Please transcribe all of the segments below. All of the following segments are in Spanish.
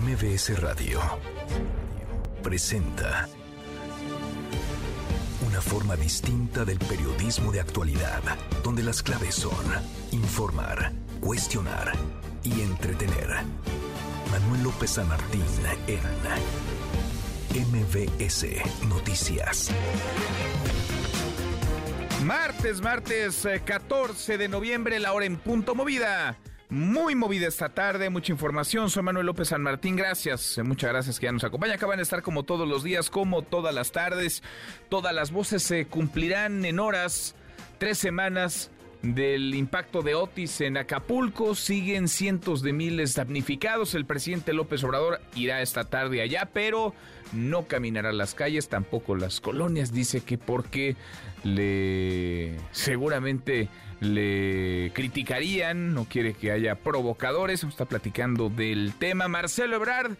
MBS Radio presenta una forma distinta del periodismo de actualidad, donde las claves son informar, cuestionar y entretener. Manuel López San Martín en MBS Noticias. Martes, martes 14 de noviembre, la hora en punto movida. Muy movida esta tarde, mucha información. Soy Manuel López San Martín, gracias. Muchas gracias que ya nos acompaña. Acaban de estar como todos los días, como todas las tardes. Todas las voces se cumplirán en horas, tres semanas del impacto de Otis en Acapulco. Siguen cientos de miles damnificados. El presidente López Obrador irá esta tarde allá, pero no caminará las calles, tampoco las colonias. Dice que porque le seguramente le criticarían, no quiere que haya provocadores, está platicando del tema. Marcelo Ebrard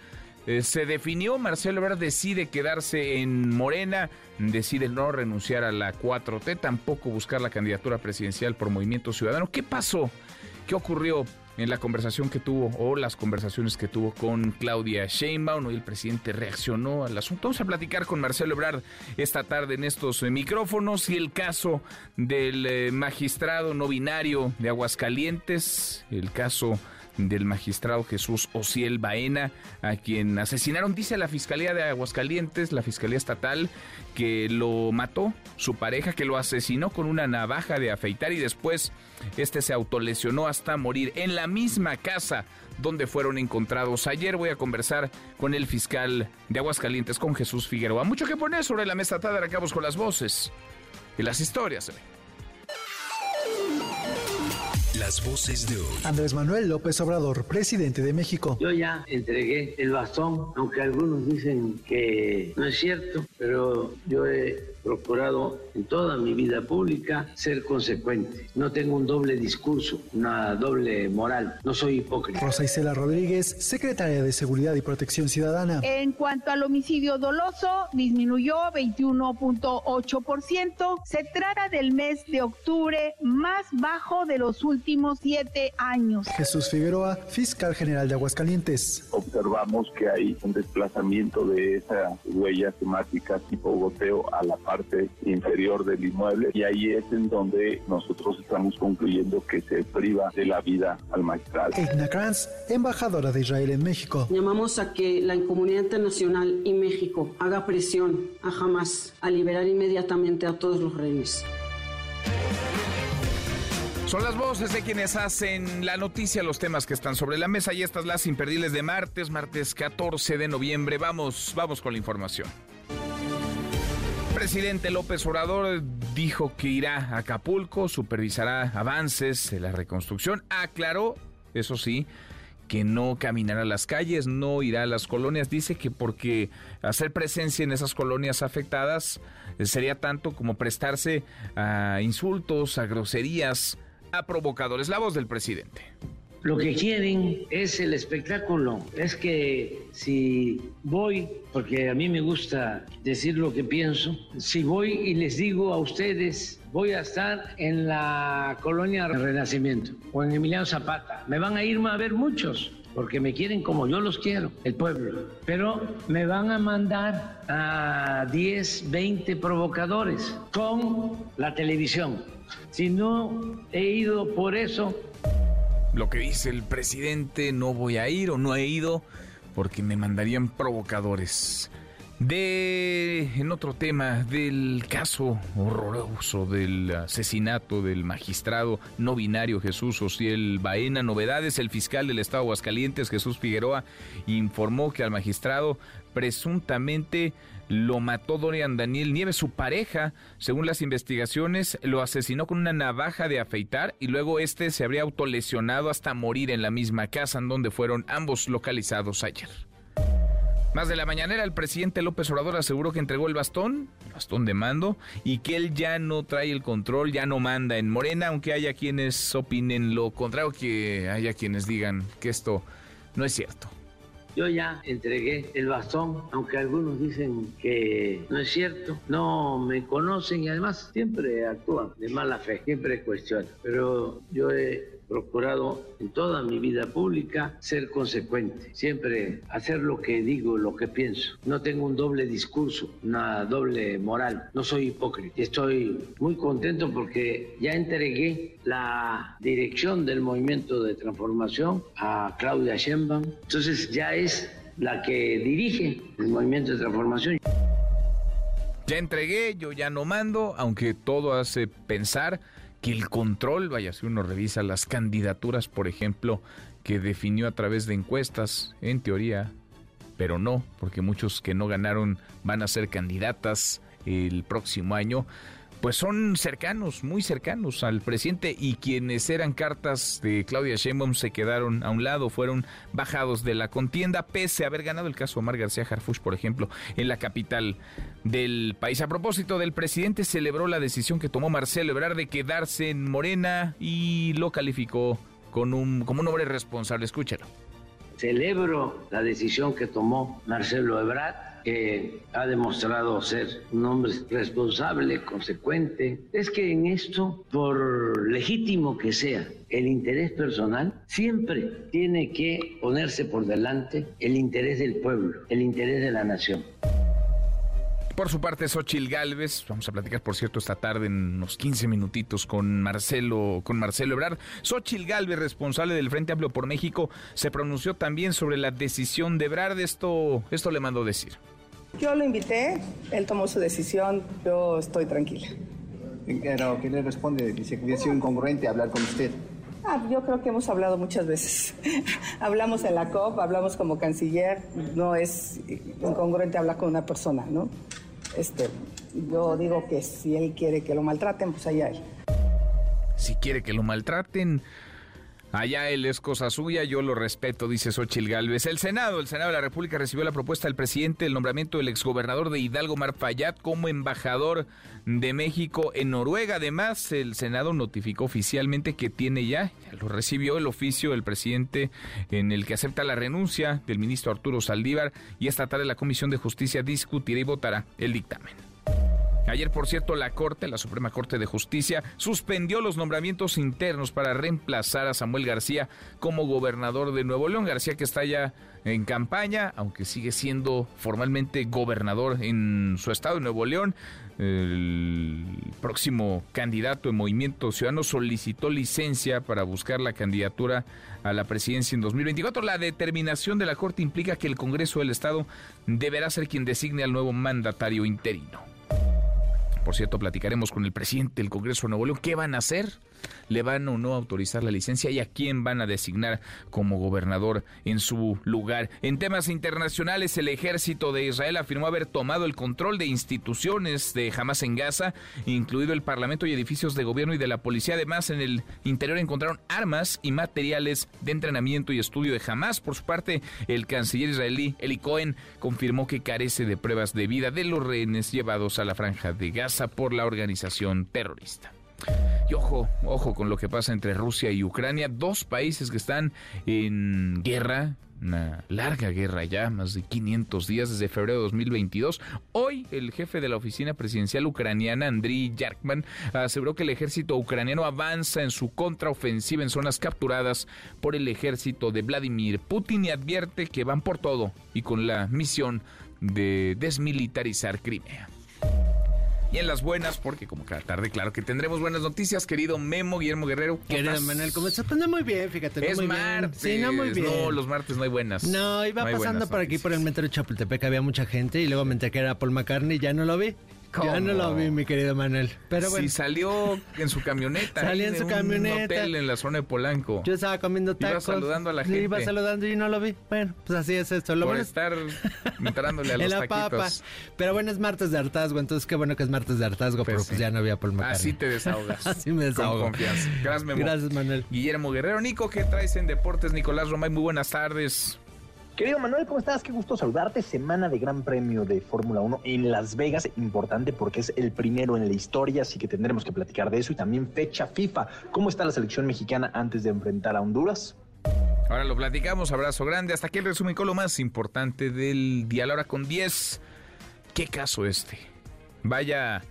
eh, se definió, Marcelo Ebrard decide quedarse en Morena, decide no renunciar a la 4T, tampoco buscar la candidatura presidencial por Movimiento Ciudadano. ¿Qué pasó? ¿Qué ocurrió? En la conversación que tuvo o las conversaciones que tuvo con Claudia Sheinbaum. Hoy el presidente reaccionó al asunto. Vamos a platicar con Marcelo Ebrard esta tarde en estos eh, micrófonos y el caso del eh, magistrado no binario de Aguascalientes, el caso del magistrado Jesús Ociel Baena, a quien asesinaron, dice la Fiscalía de Aguascalientes, la Fiscalía Estatal, que lo mató su pareja, que lo asesinó con una navaja de afeitar y después este se autolesionó hasta morir en la misma casa donde fueron encontrados. Ayer voy a conversar con el fiscal de Aguascalientes, con Jesús Figueroa. Mucho que poner sobre la mesa, de acabos con las voces y las historias. Las voces de hoy. Andrés Manuel López Obrador, presidente de México. Yo ya entregué el bastón, aunque algunos dicen que no es cierto, pero yo he procurado en toda mi vida pública ser consecuente. No tengo un doble discurso, una doble moral. No soy hipócrita. Rosa Isela Rodríguez, secretaria de Seguridad y Protección Ciudadana. En cuanto al homicidio doloso, disminuyó 21.8%. Se trata del mes de octubre más bajo de los últimos siete años. Jesús Figueroa, fiscal general de Aguascalientes. Observamos que hay un desplazamiento de esa huella temática tipo goteo a la parte inferior del inmueble y ahí es en donde nosotros estamos concluyendo que se priva de la vida al magistrado. Edna Kranz, embajadora de Israel en México. Llamamos a que la comunidad internacional y México haga presión a Hamas a liberar inmediatamente a todos los rehenes. Son las voces de quienes hacen la noticia, los temas que están sobre la mesa y estas las imperdibles de martes, martes 14 de noviembre. Vamos, vamos con la información presidente López Obrador dijo que irá a Acapulco, supervisará avances de la reconstrucción. Aclaró, eso sí, que no caminará a las calles, no irá a las colonias. Dice que porque hacer presencia en esas colonias afectadas eh, sería tanto como prestarse a insultos, a groserías, a provocadores. La voz del presidente. Lo que quieren es el espectáculo. Es que si voy, porque a mí me gusta decir lo que pienso, si voy y les digo a ustedes, voy a estar en la colonia Renacimiento o en Emiliano Zapata, me van a ir a ver muchos porque me quieren como yo los quiero, el pueblo. Pero me van a mandar a 10, 20 provocadores con la televisión. Si no he ido por eso, lo que dice el presidente, no voy a ir o no he ido porque me mandarían provocadores. De, en otro tema, del caso horroroso del asesinato del magistrado no binario Jesús Ociel Baena. Novedades, el fiscal del estado de Aguascalientes, Jesús Figueroa, informó que al magistrado presuntamente lo mató Dorian Daniel Nieves, su pareja, según las investigaciones, lo asesinó con una navaja de afeitar y luego este se habría autolesionado hasta morir en la misma casa en donde fueron ambos localizados ayer. Más de la mañanera, el presidente López Obrador aseguró que entregó el bastón, bastón de mando, y que él ya no trae el control, ya no manda en Morena, aunque haya quienes opinen lo contrario, que haya quienes digan que esto no es cierto. Yo ya entregué el bastón, aunque algunos dicen que no es cierto, no me conocen y además siempre actúan de mala fe, siempre cuestionan. Pero yo he procurado en toda mi vida pública ser consecuente, siempre hacer lo que digo, lo que pienso. No tengo un doble discurso, una doble moral, no soy hipócrita. Estoy muy contento porque ya entregué la dirección del movimiento de transformación a Claudia Sheinbaum. Entonces ya es la que dirige el movimiento de transformación. Ya entregué, yo ya no mando, aunque todo hace pensar que el control, vaya, si uno revisa las candidaturas, por ejemplo, que definió a través de encuestas, en teoría, pero no, porque muchos que no ganaron van a ser candidatas el próximo año pues son cercanos, muy cercanos al presidente y quienes eran cartas de Claudia Sheinbaum se quedaron a un lado, fueron bajados de la contienda pese a haber ganado el caso Omar García Harfuch, por ejemplo, en la capital del país. A propósito del presidente celebró la decisión que tomó Marcelo Ebrard de quedarse en Morena y lo calificó con un como un hombre responsable. Escúchelo. Celebro la decisión que tomó Marcelo Ebrard que ha demostrado ser un hombre responsable, consecuente, es que en esto, por legítimo que sea el interés personal, siempre tiene que ponerse por delante el interés del pueblo, el interés de la nación. Por su parte, Xochil Gálvez, vamos a platicar, por cierto, esta tarde en unos 15 minutitos con Marcelo, con Marcelo Ebrard. Xochil Gálvez, responsable del Frente Amplio por México, se pronunció también sobre la decisión de Ebrard. Esto, esto le mandó decir. Yo lo invité, él tomó su decisión, yo estoy tranquila. Pero, ¿qué le responde? Dice que hubiera sido incongruente hablar con usted. Ah, yo creo que hemos hablado muchas veces. hablamos en la COP, hablamos como canciller, no es incongruente hablar con una persona, ¿no? Este, yo digo que si él quiere que lo maltraten, pues allá él. Si quiere que lo maltraten, Allá él es cosa suya, yo lo respeto, dice Xochil Gálvez. El Senado, el Senado de la República recibió la propuesta del presidente del nombramiento del exgobernador de Hidalgo, Mar Fayad, como embajador de México en Noruega. Además, el Senado notificó oficialmente que tiene ya, ya lo recibió el oficio del presidente en el que acepta la renuncia del ministro Arturo Saldívar y esta tarde la Comisión de Justicia discutirá y votará el dictamen. Ayer, por cierto, la Corte, la Suprema Corte de Justicia, suspendió los nombramientos internos para reemplazar a Samuel García como gobernador de Nuevo León. García que está ya en campaña, aunque sigue siendo formalmente gobernador en su estado, de Nuevo León. El próximo candidato en Movimiento Ciudadano solicitó licencia para buscar la candidatura a la presidencia en 2024. La determinación de la Corte implica que el Congreso del Estado deberá ser quien designe al nuevo mandatario interino. Por cierto, platicaremos con el presidente del Congreso de Nuevo León. ¿Qué van a hacer? ¿Le van o no autorizar la licencia? ¿Y a quién van a designar como gobernador en su lugar? En temas internacionales, el ejército de Israel afirmó haber tomado el control de instituciones de Hamas en Gaza, incluido el Parlamento y edificios de gobierno y de la policía. Además, en el interior encontraron armas y materiales de entrenamiento y estudio de Hamas. Por su parte, el canciller israelí Eli Cohen confirmó que carece de pruebas de vida de los rehenes llevados a la franja de Gaza por la organización terrorista. Y ojo, ojo con lo que pasa entre Rusia y Ucrania, dos países que están en guerra, una larga guerra ya, más de 500 días desde febrero de 2022. Hoy el jefe de la oficina presidencial ucraniana, Andriy Yarkman, aseguró que el ejército ucraniano avanza en su contraofensiva en zonas capturadas por el ejército de Vladimir Putin y advierte que van por todo y con la misión de desmilitarizar Crimea y en las buenas, porque como cada tarde, claro que tendremos buenas noticias, querido Memo Guillermo Guerrero. Querido Manuel, ¿cómo estás? Pues muy bien, fíjate. Es muy martes. Bien. Sí, no, muy bien. No, los martes no hay buenas. No, iba pasando por aquí por el metro de Chapultepec, había mucha gente y luego me enteré que era Paul McCartney y ya no lo vi. Ya no lo vi, mi querido Manuel. Pero bueno. Sí, salió en su camioneta. Salió en su camioneta. Un hotel en la zona de Polanco. Yo estaba comiendo tacos. Iba saludando a la gente. Iba saludando y no lo vi. Bueno, pues así es esto. Lo Por estar entrándole a los en la taquitos. Papa. Pero bueno, es martes de hartazgo, entonces qué bueno que es martes de hartazgo, pero pues ya no había Paul McCartney. Así te desahogas. así me desahogo. Con confianza. Gracias, Memo. Gracias, Manuel. Guillermo Guerrero. Nico, ¿qué traes en Deportes? Nicolás Romay, muy buenas tardes. Querido Manuel, ¿cómo estás? Qué gusto saludarte. Semana de Gran Premio de Fórmula 1 en Las Vegas. Importante porque es el primero en la historia, así que tendremos que platicar de eso. Y también fecha FIFA. ¿Cómo está la selección mexicana antes de enfrentar a Honduras? Ahora lo platicamos. Abrazo grande. Hasta aquí el resumen con lo más importante del día. La hora con 10. ¿Qué caso este? Vaya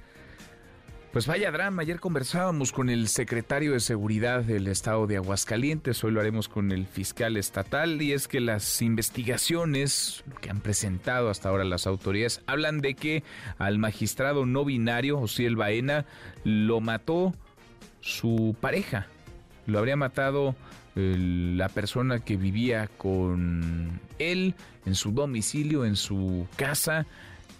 Pues vaya drama, ayer conversábamos con el secretario de Seguridad del Estado de Aguascalientes, hoy lo haremos con el fiscal estatal, y es que las investigaciones que han presentado hasta ahora las autoridades hablan de que al magistrado no binario, Osiel Baena, lo mató su pareja, lo habría matado la persona que vivía con él en su domicilio, en su casa,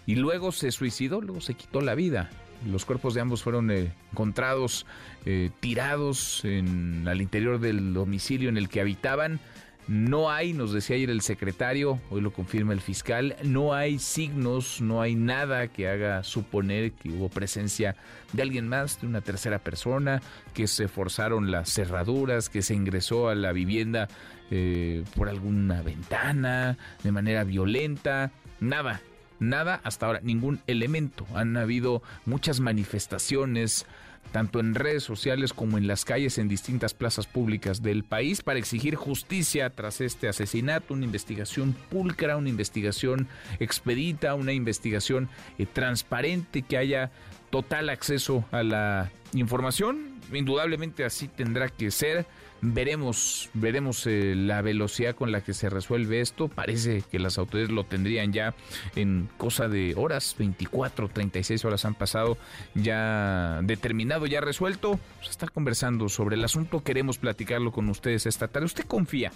y luego se suicidó, luego se quitó la vida. Los cuerpos de ambos fueron eh, encontrados eh, tirados en, al interior del domicilio en el que habitaban. No hay, nos decía ayer el secretario, hoy lo confirma el fiscal, no hay signos, no hay nada que haga suponer que hubo presencia de alguien más, de una tercera persona, que se forzaron las cerraduras, que se ingresó a la vivienda eh, por alguna ventana, de manera violenta, nada, nada hasta ahora, ningún elemento. Han habido muchas manifestaciones, tanto en redes sociales como en las calles en distintas plazas públicas del país para exigir justicia tras este asesinato, una investigación pulcra, una investigación expedita, una investigación eh, transparente que haya total acceso a la información. Indudablemente así tendrá que ser Veremos, veremos eh, la velocidad con la que se resuelve esto. Parece que las autoridades lo tendrían ya en cosa de horas, 24, 36 horas han pasado, ya determinado, ya resuelto. A estar conversando sobre el asunto. Queremos platicarlo con ustedes esta tarde. ¿Usted confía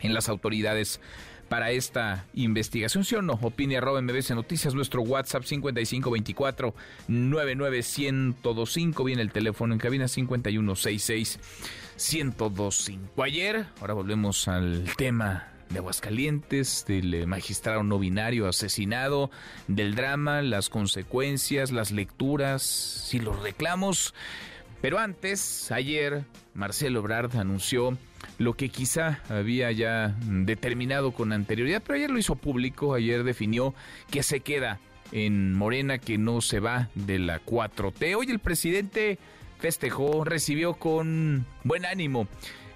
en las autoridades? para esta investigación, ¿sí o no? Opine arroba MBC Noticias, nuestro WhatsApp 5524 99125, viene el teléfono en cabina 5166 1025. Ayer, ahora volvemos al tema de Aguascalientes, del eh, magistrado no binario asesinado, del drama, las consecuencias, las lecturas y los reclamos. Pero antes, ayer, Marcelo Brard anunció lo que quizá había ya determinado con anterioridad, pero ayer lo hizo público, ayer definió que se queda en Morena, que no se va de la 4T. Hoy el presidente festejó, recibió con buen ánimo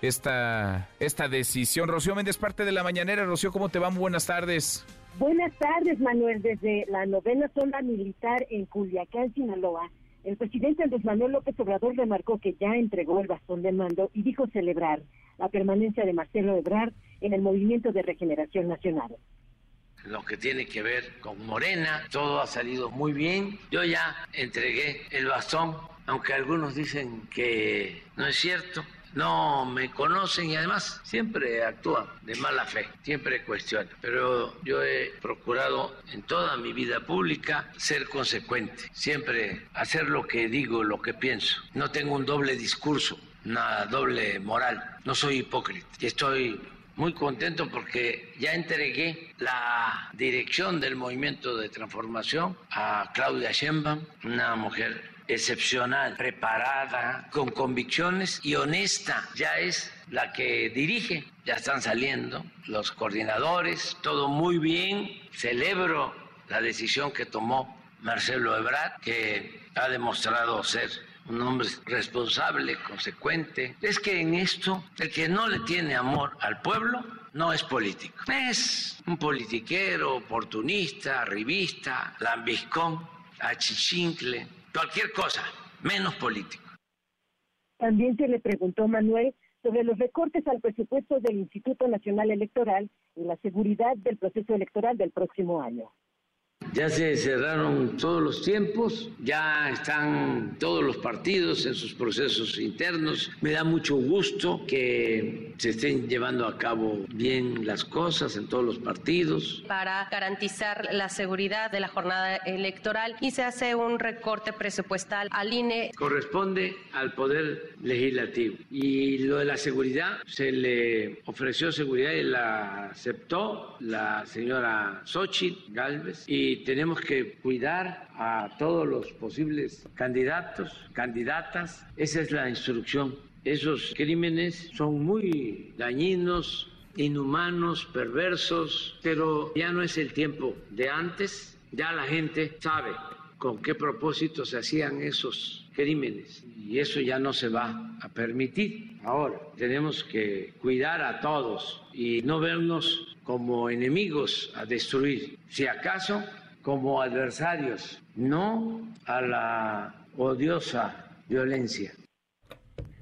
esta, esta decisión. Rocío Méndez, parte de la mañanera. Rocío, ¿cómo te va? buenas tardes. Buenas tardes, Manuel. Desde la novena zona militar en Culiacán, Sinaloa, el presidente Andrés Manuel López Obrador remarcó que ya entregó el bastón de mando y dijo celebrar la permanencia de Marcelo Ebrard en el Movimiento de Regeneración Nacional. Lo que tiene que ver con Morena, todo ha salido muy bien. Yo ya entregué el bastón, aunque algunos dicen que no es cierto no me conocen y además siempre actúan de mala fe, siempre cuestionan. Pero yo he procurado en toda mi vida pública ser consecuente, siempre hacer lo que digo, lo que pienso. No tengo un doble discurso, una doble moral, no soy hipócrita y estoy muy contento porque ya entregué la dirección del movimiento de transformación a Claudia Sheinbaum, una mujer excepcional, preparada, con convicciones y honesta. Ya es la que dirige, ya están saliendo los coordinadores, todo muy bien. Celebro la decisión que tomó Marcelo Ebrard, que ha demostrado ser un hombre responsable, consecuente. Es que en esto, el que no le tiene amor al pueblo, no es político. Es un politiquero, oportunista, revista, lambiscón, achichincle, cualquier cosa, menos político. También se le preguntó Manuel sobre los recortes al presupuesto del Instituto Nacional Electoral y la seguridad del proceso electoral del próximo año. Ya se cerraron todos los tiempos, ya están todos los partidos en sus procesos internos. Me da mucho gusto que se estén llevando a cabo bien las cosas en todos los partidos. Para garantizar la seguridad de la jornada electoral y se hace un recorte presupuestal al INE. Corresponde al Poder Legislativo. Y lo de la seguridad, se le ofreció seguridad y la aceptó la señora Xochitl Galvez. Y tenemos que cuidar a todos los posibles candidatos, candidatas. Esa es la instrucción. Esos crímenes son muy dañinos, inhumanos, perversos, pero ya no es el tiempo de antes. Ya la gente sabe con qué propósito se hacían esos crímenes y eso ya no se va a permitir. Ahora tenemos que cuidar a todos y no vernos como enemigos a destruir. Si acaso como adversarios, no a la odiosa violencia.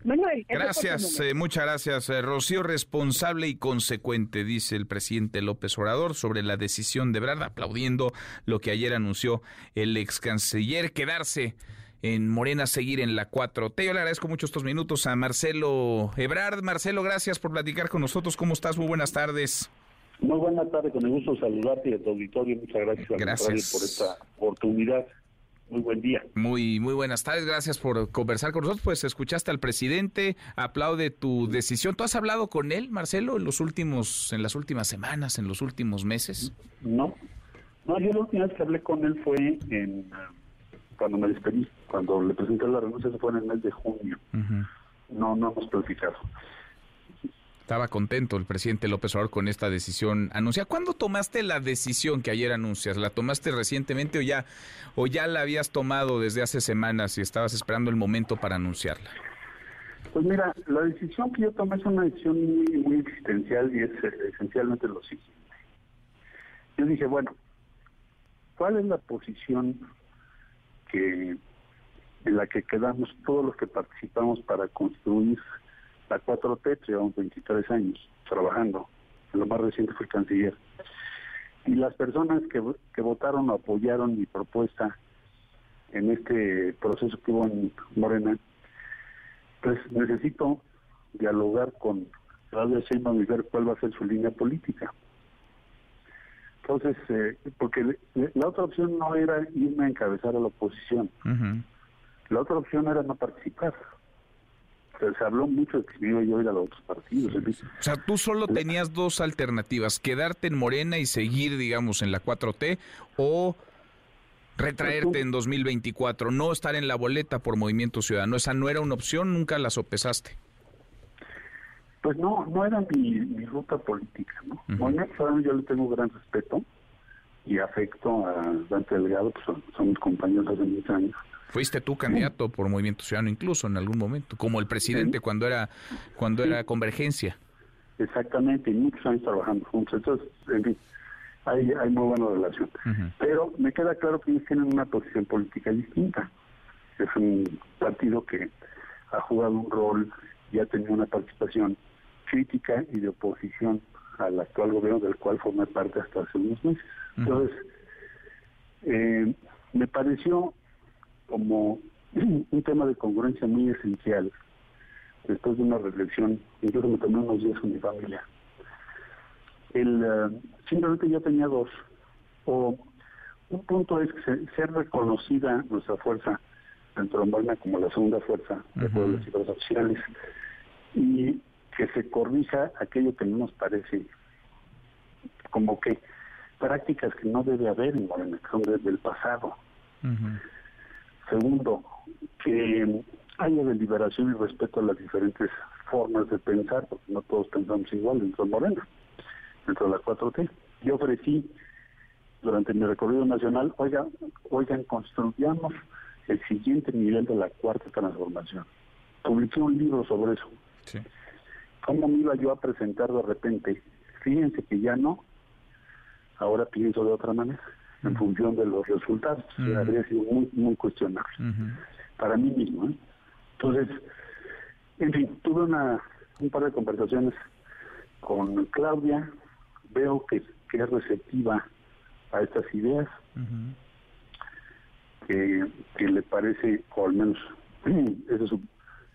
Manuel. Gracias, eh, muchas gracias. Eh, Rocío, responsable y consecuente, dice el presidente López Obrador sobre la decisión de Brad, aplaudiendo lo que ayer anunció el ex canciller, quedarse en Morena, seguir en la 4T. Yo le agradezco mucho estos minutos a Marcelo Ebrard. Marcelo, gracias por platicar con nosotros. ¿Cómo estás? Muy buenas tardes. Muy buenas tardes, con el gusto saludarte y a tu auditorio. Muchas gracias, gracias. por esta oportunidad. Muy buen día. Muy, muy buenas tardes. Gracias por conversar con nosotros. Pues escuchaste al presidente, aplaude tu decisión. ¿Tú has hablado con él, Marcelo, en los últimos, en las últimas semanas, en los últimos meses? No, no. Yo la última vez que hablé con él fue en cuando me despedí, cuando le presenté la renuncia, se fue en el mes de junio. No, no hemos platicado. Estaba contento el presidente López Obrador con esta decisión anunciada. ¿Cuándo tomaste la decisión que ayer anuncias? ¿La tomaste recientemente o ya, o ya la habías tomado desde hace semanas y estabas esperando el momento para anunciarla? Pues mira, la decisión que yo tomé es una decisión muy, muy existencial y es eh, esencialmente lo siguiente. Yo dije, bueno, ¿cuál es la posición que en la que quedamos todos los que participamos para construir la 4T, llevamos 23 años trabajando, lo más reciente fue el canciller. Y las personas que, que votaron o apoyaron mi propuesta en este proceso que hubo en Morena, pues necesito dialogar con Claudia Sheinbaum y ver cuál va a ser su línea política. Entonces, eh, porque la otra opción no era irme a encabezar a la oposición. La otra opción era no participar. Se habló mucho de que iba yo a ir a los otros partidos. O sea, tú solo tenías dos alternativas, quedarte en Morena y seguir, digamos, en la 4T o retraerte en 2024, no estar en la boleta por Movimiento Ciudadano. Esa no era una opción, nunca la sopesaste. Pues no, no era mi, ruta política, ¿no? yo le tengo gran respeto y afecto a Dante Delgado, pues son, mis compañeros hace muchos años. Fuiste tú candidato por Movimiento Ciudadano incluso en algún momento, como el presidente cuando era cuando era Convergencia. Exactamente, y muchos años trabajando juntos. Entonces, en fin, hay, hay muy buena relación. Pero me queda claro que ellos tienen una posición política distinta. Es un partido que ha jugado un rol y ha tenido una participación crítica y de oposición al actual gobierno del cual formé parte hasta hace unos meses. Entonces, eh, me pareció como un tema de congruencia muy esencial después de una reflexión, incluso me tomé unos días con mi familia. El, eh, simplemente yo tenía dos. O un punto es que ser reconocida nuestra fuerza dentro de Morena como la segunda fuerza de pueblos y los oficiales y que se corrija aquello que no nos parece como que prácticas que no debe haber en Morena, que son desde el pasado. Segundo, que haya deliberación y respeto a las diferentes formas de pensar, porque no todos pensamos igual dentro de Morena, dentro de la 4T. Yo ofrecí durante mi recorrido nacional, oiga, oigan, construyamos el siguiente nivel de la cuarta transformación. Publiqué un libro sobre eso. Sí. ¿Cómo me iba yo a presentar de repente? Fíjense que ya no, ahora pienso de otra manera, en función de los resultados. Habría sido muy, muy cuestionable para mí mismo. ¿eh? Entonces, en fin, tuve una, un par de conversaciones con Claudia, veo que, que es receptiva a estas ideas, que, que le parece, o al menos ese es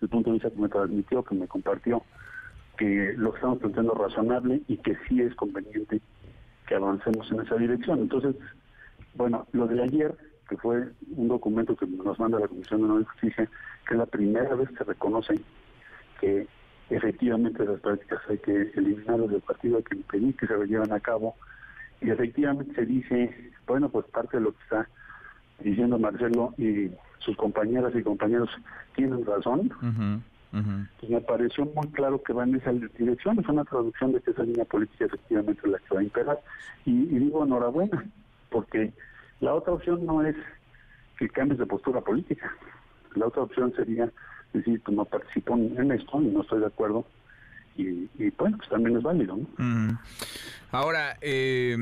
el punto de vista que me transmitió, que me compartió, que lo estamos planteando razonable y que sí es conveniente que avancemos en esa dirección. Entonces, bueno, lo de ayer, que fue un documento que nos manda la Comisión de Nueva Justicia, que es la primera vez que reconoce que efectivamente las prácticas hay que eliminarlas del partido, hay que impedir que se lleven a cabo, y efectivamente se dice, bueno, pues parte de lo que está diciendo Marcelo y sus compañeras y compañeros tienen razón, pues me pareció muy claro que va en esa dirección, es una traducción de que esa línea política efectivamente es la que va a imperar. Y, digo enhorabuena, porque la otra opción no es que cambies de postura política. La otra opción sería decir, pues no participo en esto y no estoy de acuerdo, y, bueno, pues también es válido. Ahora, eh,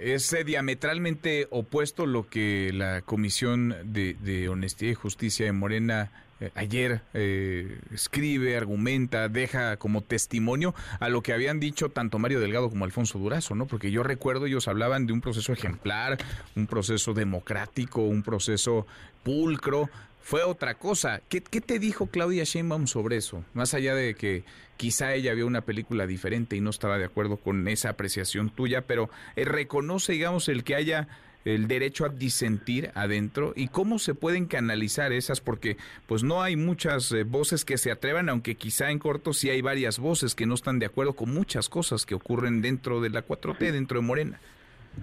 es diametralmente opuesto lo que la Comisión de, Honestidad y Justicia de Morena eh, ayer eh, escribe, argumenta, deja como testimonio a lo que habían dicho tanto Mario Delgado como Alfonso Durazo, ¿no? Porque yo recuerdo ellos hablaban de un proceso ejemplar, un proceso democrático, un proceso pulcro, fue otra cosa. ¿Qué, te dijo Claudia Sheinbaum sobre eso? Más allá de que quizá ella vio una película diferente y no estaba de acuerdo con esa apreciación tuya, pero eh, reconoce, digamos, el que haya el derecho a disentir adentro y cómo se pueden canalizar esas porque pues no hay muchas eh, voces que se atrevan aunque quizá en corto sí hay varias voces que no están de acuerdo con muchas cosas que ocurren dentro de la 4T, dentro de Morena.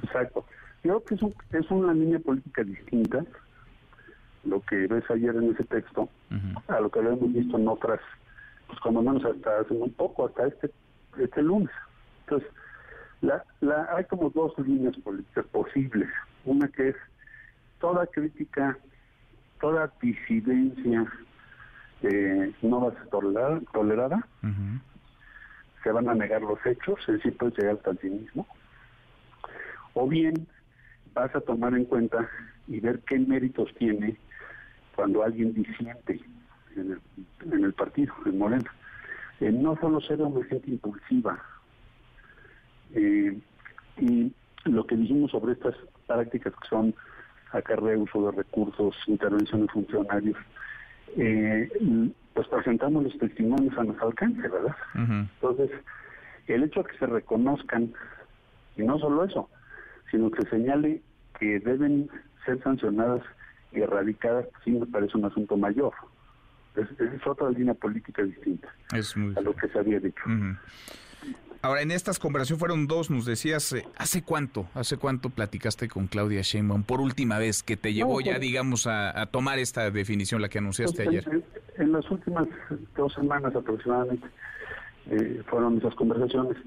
Exacto. Creo que es una línea política distinta lo que ves ayer en ese texto a lo que habíamos visto en otras, pues como menos hasta hace muy poco, hasta este, este lunes. Entonces, la, la, hay como dos líneas políticas posibles. Una que es toda crítica, toda disidencia eh, no va a ser tolerada, tolerada. se van a negar los hechos, es decir, puede llegar hasta el cinismo. O bien vas a tomar en cuenta y ver qué méritos tiene cuando alguien disiente en el, en el partido, en Morena. Eh, no solo ser una gente impulsiva. Eh, y lo que dijimos sobre estas prácticas que son acarreo uso de recursos, intervención de funcionarios, eh, pues presentamos los testimonios a nuestro alcance, ¿verdad? Entonces, el hecho de que se reconozcan, y no solo eso, sino que señale que deben ser sancionadas erradicadas, sí me parece un asunto mayor. Es, otra línea política distinta a lo que se había dicho. Ahora, en estas conversaciones fueron dos, nos decías, eh, ¿hace cuánto? ¿Hace cuánto platicaste con Claudia Sheinbaum por última vez que te llevó ya, pues, digamos, a, tomar esta definición, la que anunciaste pues, ayer? En, las últimas dos semanas aproximadamente eh, fueron esas conversaciones.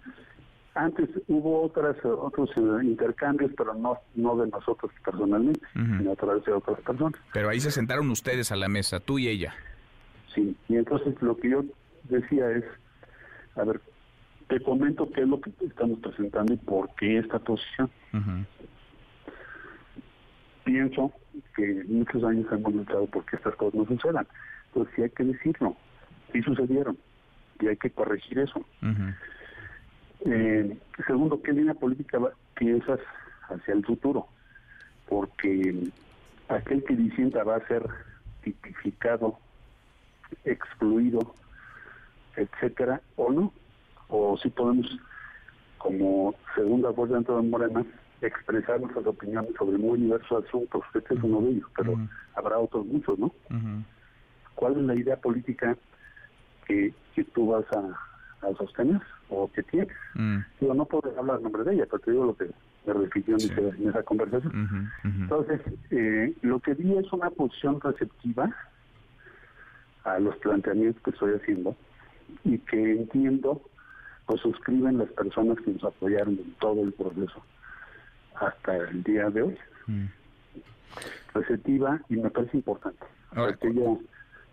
Antes hubo otras otros eh, intercambios, pero no no de nosotros personalmente, sino a través de otras personas. Pero ahí se sentaron ustedes a la mesa, tú y ella. Sí, y entonces lo que yo decía es, a ver, te comento qué es lo que estamos presentando y por qué esta posición. Pienso que muchos años hemos luchado porque estas cosas no sucedan. Entonces sí hay que decirlo, sí sucedieron y hay que corregir eso. Eh, segundo, ¿qué línea política piensas hacia el futuro? Porque aquel que disienta va a ser tipificado, excluido, etcétera, o no. O si podemos, como segunda voz dentro de Morena, expresar nuestras opiniones sobre muy diversos asuntos. Este es uno de ellos, pero habrá otros muchos, ¿no? ¿Cuál es la idea política que, que tú vas a, a sostener o que tiene. Mm. Yo no puedo hablar en nombre de ella, pero te digo lo que me repitió en, esa conversación. Entonces, eh, lo que vi es una posición receptiva a los planteamientos que estoy haciendo y que entiendo, pues suscriben las personas que nos apoyaron en todo el proceso hasta el día de hoy. Mm. Receptiva y me parece importante. que ella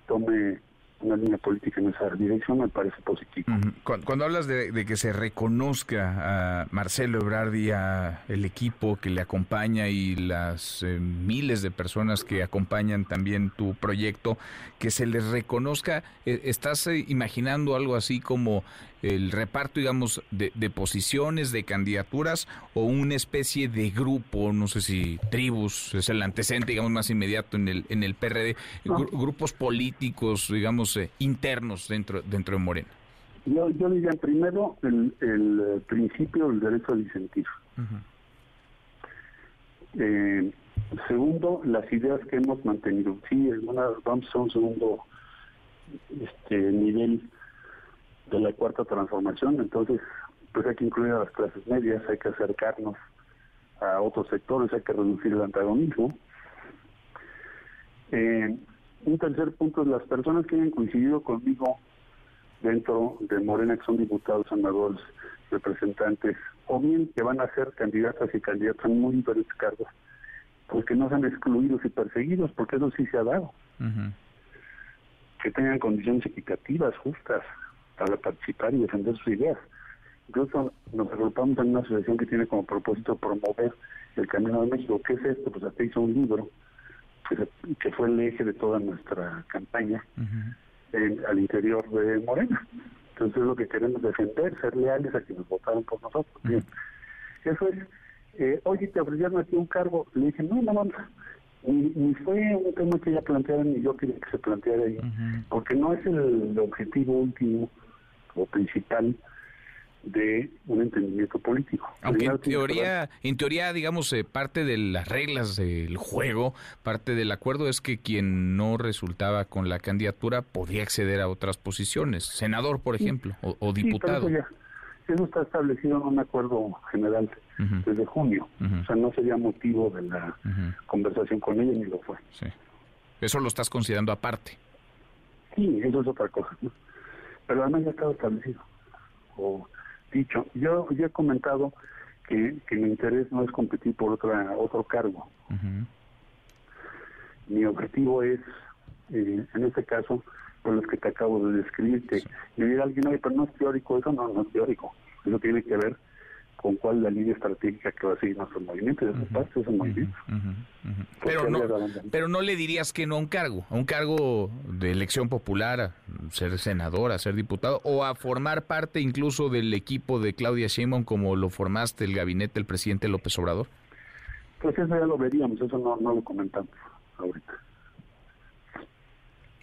tome una línea política en esa dirección me parece positivo. cuando, hablas de, que se reconozca a Marcelo Ebrard y a el equipo que le acompaña y las eh, miles de personas que acompañan también tu proyecto, que se les reconozca, eh, ¿estás eh, imaginando algo así como el reparto, digamos, de, posiciones, de candidaturas o una especie de grupo, no sé si tribus es el antecedente, digamos, más inmediato en el, en el PRD, grupos políticos, digamos, eh, internos dentro, dentro de Morena? Yo, yo diría primero el, el eh, principio del derecho a disentir. Eh, segundo, las ideas que hemos mantenido. Sí, vamos a un segundo este nivel de la cuarta transformación, entonces pues hay que incluir a las clases medias, hay que acercarnos a otros sectores, hay que reducir el antagonismo. Eh, un tercer punto es las personas que hayan coincidido conmigo dentro de Morena, que son diputados, senadores, representantes, o bien que van a ser candidatas y candidatos en muy diferentes cargos, pues que no sean excluidos y perseguidos, porque eso sí se ha dado. Que tengan condiciones equitativas, justas, para participar y defender sus ideas. Incluso nos agrupamos en una asociación que tiene como propósito promover el Camino de México. ¿Qué es esto? Pues hasta hizo un libro que, fue el eje de toda nuestra campaña al interior de Morena. Entonces es lo que queremos defender, ser leales a quienes votaron por nosotros. Bien. Eso es, eh, oye, te ofrecieron aquí un cargo. Le dije, no, no, no, ni, fue un tema que ella planteara ni yo quería que se planteara ahí, porque no es el objetivo último o principal de un entendimiento político. Aunque en teoría, en teoría, digamos, eh, parte de las reglas del juego, parte del acuerdo es que quien no resultaba con la candidatura podía acceder a otras posiciones, senador, por ejemplo, o, diputado. eso, está establecido en un acuerdo general desde junio, o sea, no sería motivo de la conversación con ella ni lo fue. Sí. Eso lo estás considerando aparte. Sí, eso es otra cosa. Pero además ya estaba establecido. O dicho. Yo, ya he comentado que, mi interés no es competir por otra otro cargo. Mi objetivo es, eh, en este caso, por los que te acabo de describir, que me diga alguien, oye, pero no es teórico, eso no, no es teórico. Eso tiene que ver con cuál es la línea estratégica que va a seguir nuestro movimiento, de uh parte de ese movimiento. Pero, no, pero no le dirías que no a un cargo, a un cargo de elección popular, a ser senador, a ser diputado, o a formar parte incluso del equipo de Claudia Sheinbaum como lo formaste el gabinete del presidente López Obrador. Pues eso ya lo veríamos, eso no, no lo comentamos ahorita.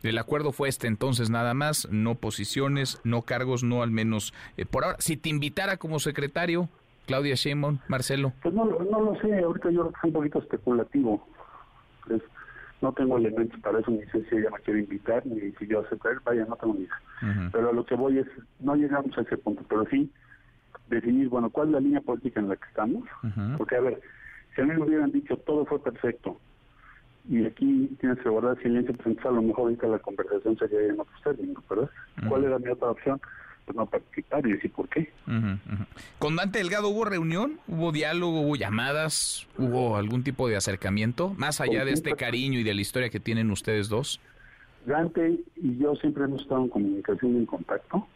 El acuerdo fue este entonces nada más, no posiciones, no cargos, no al menos eh, por ahora. Si te invitara como secretario, Claudia Sheinbaum, Marcelo. Pues no, no lo sé, ahorita yo soy un poquito especulativo. Pues, no tengo elementos para eso, ni sé si ella me quiere invitar, ni si yo aceptar, vaya, no tengo ni idea. Pero a lo que voy es, no llegamos a ese punto, pero sí definir, bueno, cuál es la línea política en la que estamos. Porque, a ver, si a mí me hubieran dicho todo fue perfecto, y aquí tienes que guardar silencio, pues entonces a lo mejor ahorita la conversación sería en otros términos, ¿verdad? ¿Cuál era mi otra opción? Pues no participar y decir por qué. ¿Con Dante Delgado hubo reunión? ¿Hubo diálogo? ¿Hubo llamadas? ¿Hubo algún tipo de acercamiento? Más allá de este cariño y de la historia que tienen ustedes dos. Dante y yo siempre hemos estado en comunicación y en contacto.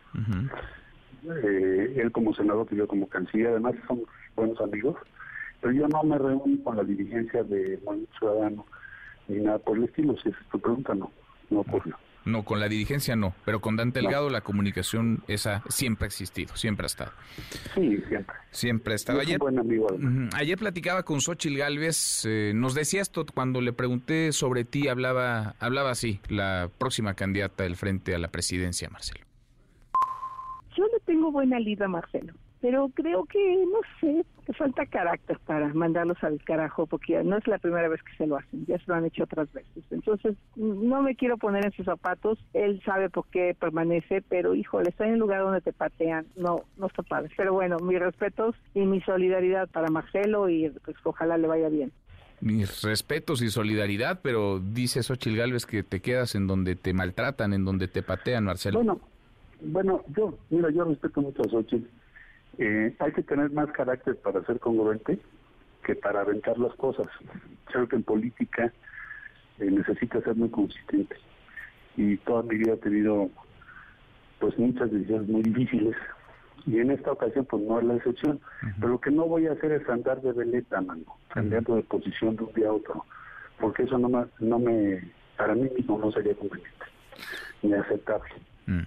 Eh, él como senador y yo como canciller, además somos buenos amigos. Pero yo no me reuní con la dirigencia de Movimiento Ciudadano ni nada por el estilo. Si es tu pregunta, no, no ocurrió. No, con la dirigencia no, pero con Dante Delgado la comunicación esa siempre ha existido, siempre ha estado. Sí, siempre. Siempre ha estado. Ayer, ayer platicaba con Xochil Gálvez, eh, nos decía esto cuando le pregunté sobre ti, hablaba, hablaba así, la próxima candidata del frente a la presidencia, Marcelo. Yo le tengo buena lida, Marcelo pero creo que, no sé, que falta carácter para mandarlos al carajo, porque no es la primera vez que se lo hacen, ya se lo han hecho otras veces. Entonces, no me quiero poner en sus zapatos, él sabe por qué permanece, pero híjole, está en un lugar donde te patean, no, no está padre. Pero bueno, mis respetos y mi solidaridad para Marcelo y pues ojalá le vaya bien mis respetos y solidaridad, pero dice Xochil Gálvez que te quedas en donde te maltratan, en donde te patean, Marcelo. Bueno, bueno, yo, mira, yo respeto mucho a Xochitl eh, hay que tener más carácter para ser congruente que para aventar las cosas. Creo que en política eh, necesita ser muy consistente. Y toda mi vida he tenido pues muchas decisiones muy difíciles y en esta ocasión pues no es la excepción. Pero lo que no voy a hacer es andar de veleta, mano, cambiando de posición de un día a otro, porque eso no me, no me para mí mismo no sería conveniente ni aceptable. Mm.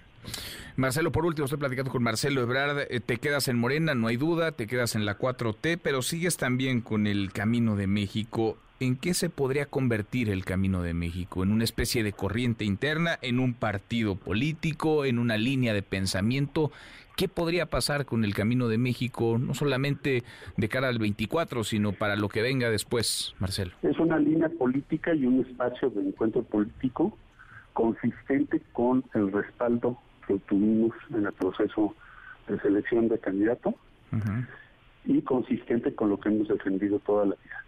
Marcelo, por último, estoy platicando con Marcelo Ebrard. Eh, te quedas en Morena, no hay duda, te quedas en la 4T, pero sigues también con el Camino de México. ¿En qué se podría convertir el Camino de México? ¿En una especie de corriente interna? ¿En un partido político? ¿En una línea de pensamiento? ¿Qué podría pasar con el Camino de México, no solamente de cara al 24, sino para lo que venga después, Marcelo? Es una línea política y un espacio de encuentro político consistente con el respaldo que obtuvimos en el proceso de selección de candidato y consistente con lo que hemos defendido toda la vida.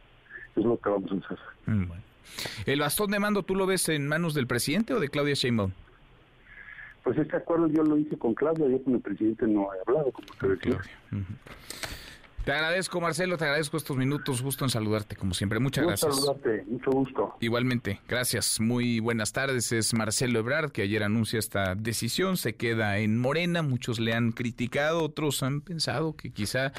Es lo que vamos a hacer. Mm, ¿El bastón de mando tú lo ves en manos del presidente o de Claudia Sheinbaum? Pues este acuerdo yo lo hice con Claudia, yo con el presidente no he hablado, como te decía. Te agradezco, Marcelo, te agradezco estos minutos, gusto en saludarte, como siempre. Muchas gracias. saludarte, mucho gusto. Igualmente, gracias. Muy buenas tardes. Es Marcelo Ebrard, que ayer anuncia esta decisión, se queda en Morena. Muchos le han criticado, otros han pensado que quizá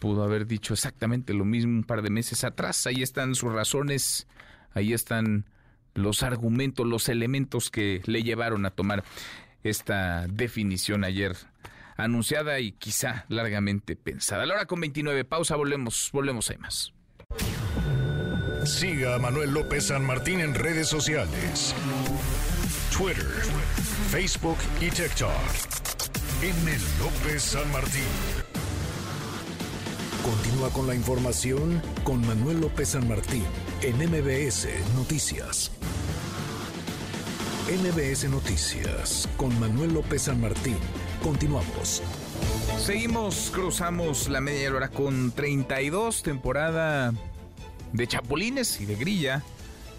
pudo haber dicho exactamente lo mismo un par de meses atrás. Ahí están sus razones, ahí están los argumentos, los elementos que le llevaron a tomar esta definición ayer anunciada y quizá largamente pensada. A la hora con 29, pausa, volvemos, volvemos, hay más. Siga a Manuel López San Martín en redes sociales. Twitter, Facebook y TikTok. M. López San Martín. Continúa con la información con Manuel López San Martín en MBS Noticias. MBS Noticias con Manuel López San Martín. Continuamos. Seguimos, cruzamos la media hora con 32, temporada de Chapulines y de Grilla.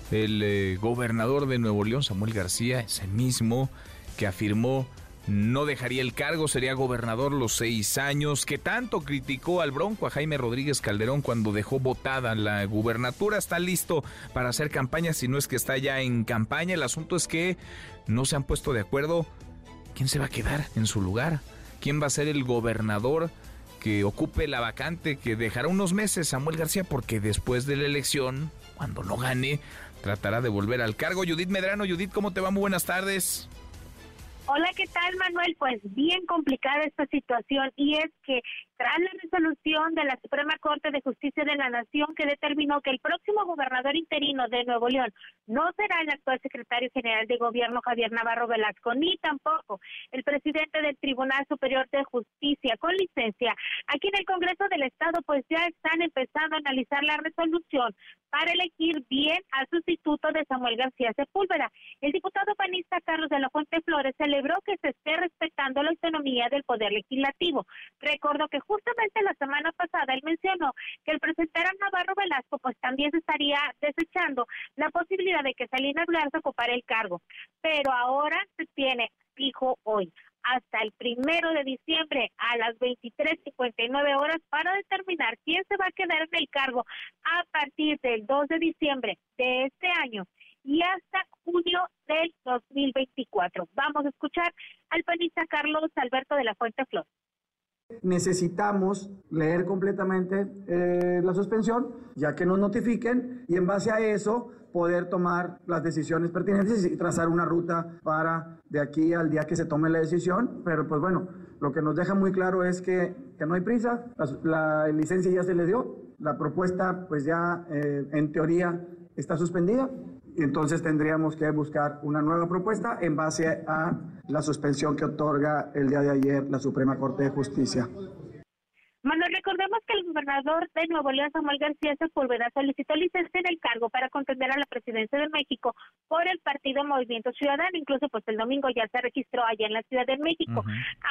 El eh, gobernador de Nuevo León, Samuel García, es el mismo que afirmó no dejaría el cargo, sería gobernador los seis años, que tanto criticó al bronco a Jaime Rodríguez Calderón cuando dejó votada la gubernatura. Está listo para hacer campaña, si no es que está ya en campaña. El asunto es que no se han puesto de acuerdo quién se va a quedar en su lugar, quién va a ser el gobernador que ocupe la vacante que dejará unos meses Samuel García, porque después de la elección, cuando no gane, tratará de volver al cargo. Judith Medrano, Judith, ¿cómo te va? Muy buenas tardes. Hola, ¿qué tal, Manuel? Pues bien complicada esta situación y es que tras la resolución de la Suprema Corte de Justicia de la Nación que determinó que el próximo gobernador interino de Nuevo León no será el actual secretario general de gobierno Javier Navarro Velasco, ni tampoco el presidente del Tribunal Superior de Justicia con licencia. Aquí en el Congreso del Estado pues ya están empezando a analizar la resolución para elegir bien al sustituto de Samuel García Sepúlveda. El diputado panista Carlos de la Fuente Flores celebró que se esté respetando la autonomía del Poder Legislativo. Recuerdo que justamente la semana pasada él mencionó que el presentar a Navarro Velasco pues también se estaría desechando la posibilidad de que Salinas Garza ocupara el cargo. Pero ahora se tiene fijo hoy hasta el primero de diciembre a las 23.59 horas para determinar quién se va a quedar en el cargo a partir del 2 de diciembre de este año y hasta junio del 2024. Vamos a escuchar al panista Carlos Alberto de la Fuente Flor. Necesitamos leer completamente eh, la suspensión, ya que nos notifiquen, y en base a eso poder tomar las decisiones pertinentes y trazar una ruta para de aquí al día que se tome la decisión. Pero pues bueno, lo que nos deja muy claro es que, que no hay prisa, la, licencia ya se le dio, la propuesta pues ya eh, en teoría está suspendida entonces tendríamos que buscar una nueva propuesta en base a la suspensión que otorga el día de ayer la Suprema Corte de Justicia. Manuel, recordemos que el gobernador de Nuevo León, Samuel García Sepúlveda, solicitó licencia en el cargo para contender a la presidencia de México por el partido Movimiento Ciudadano. Incluso, pues el domingo ya se registró allá en la Ciudad de México.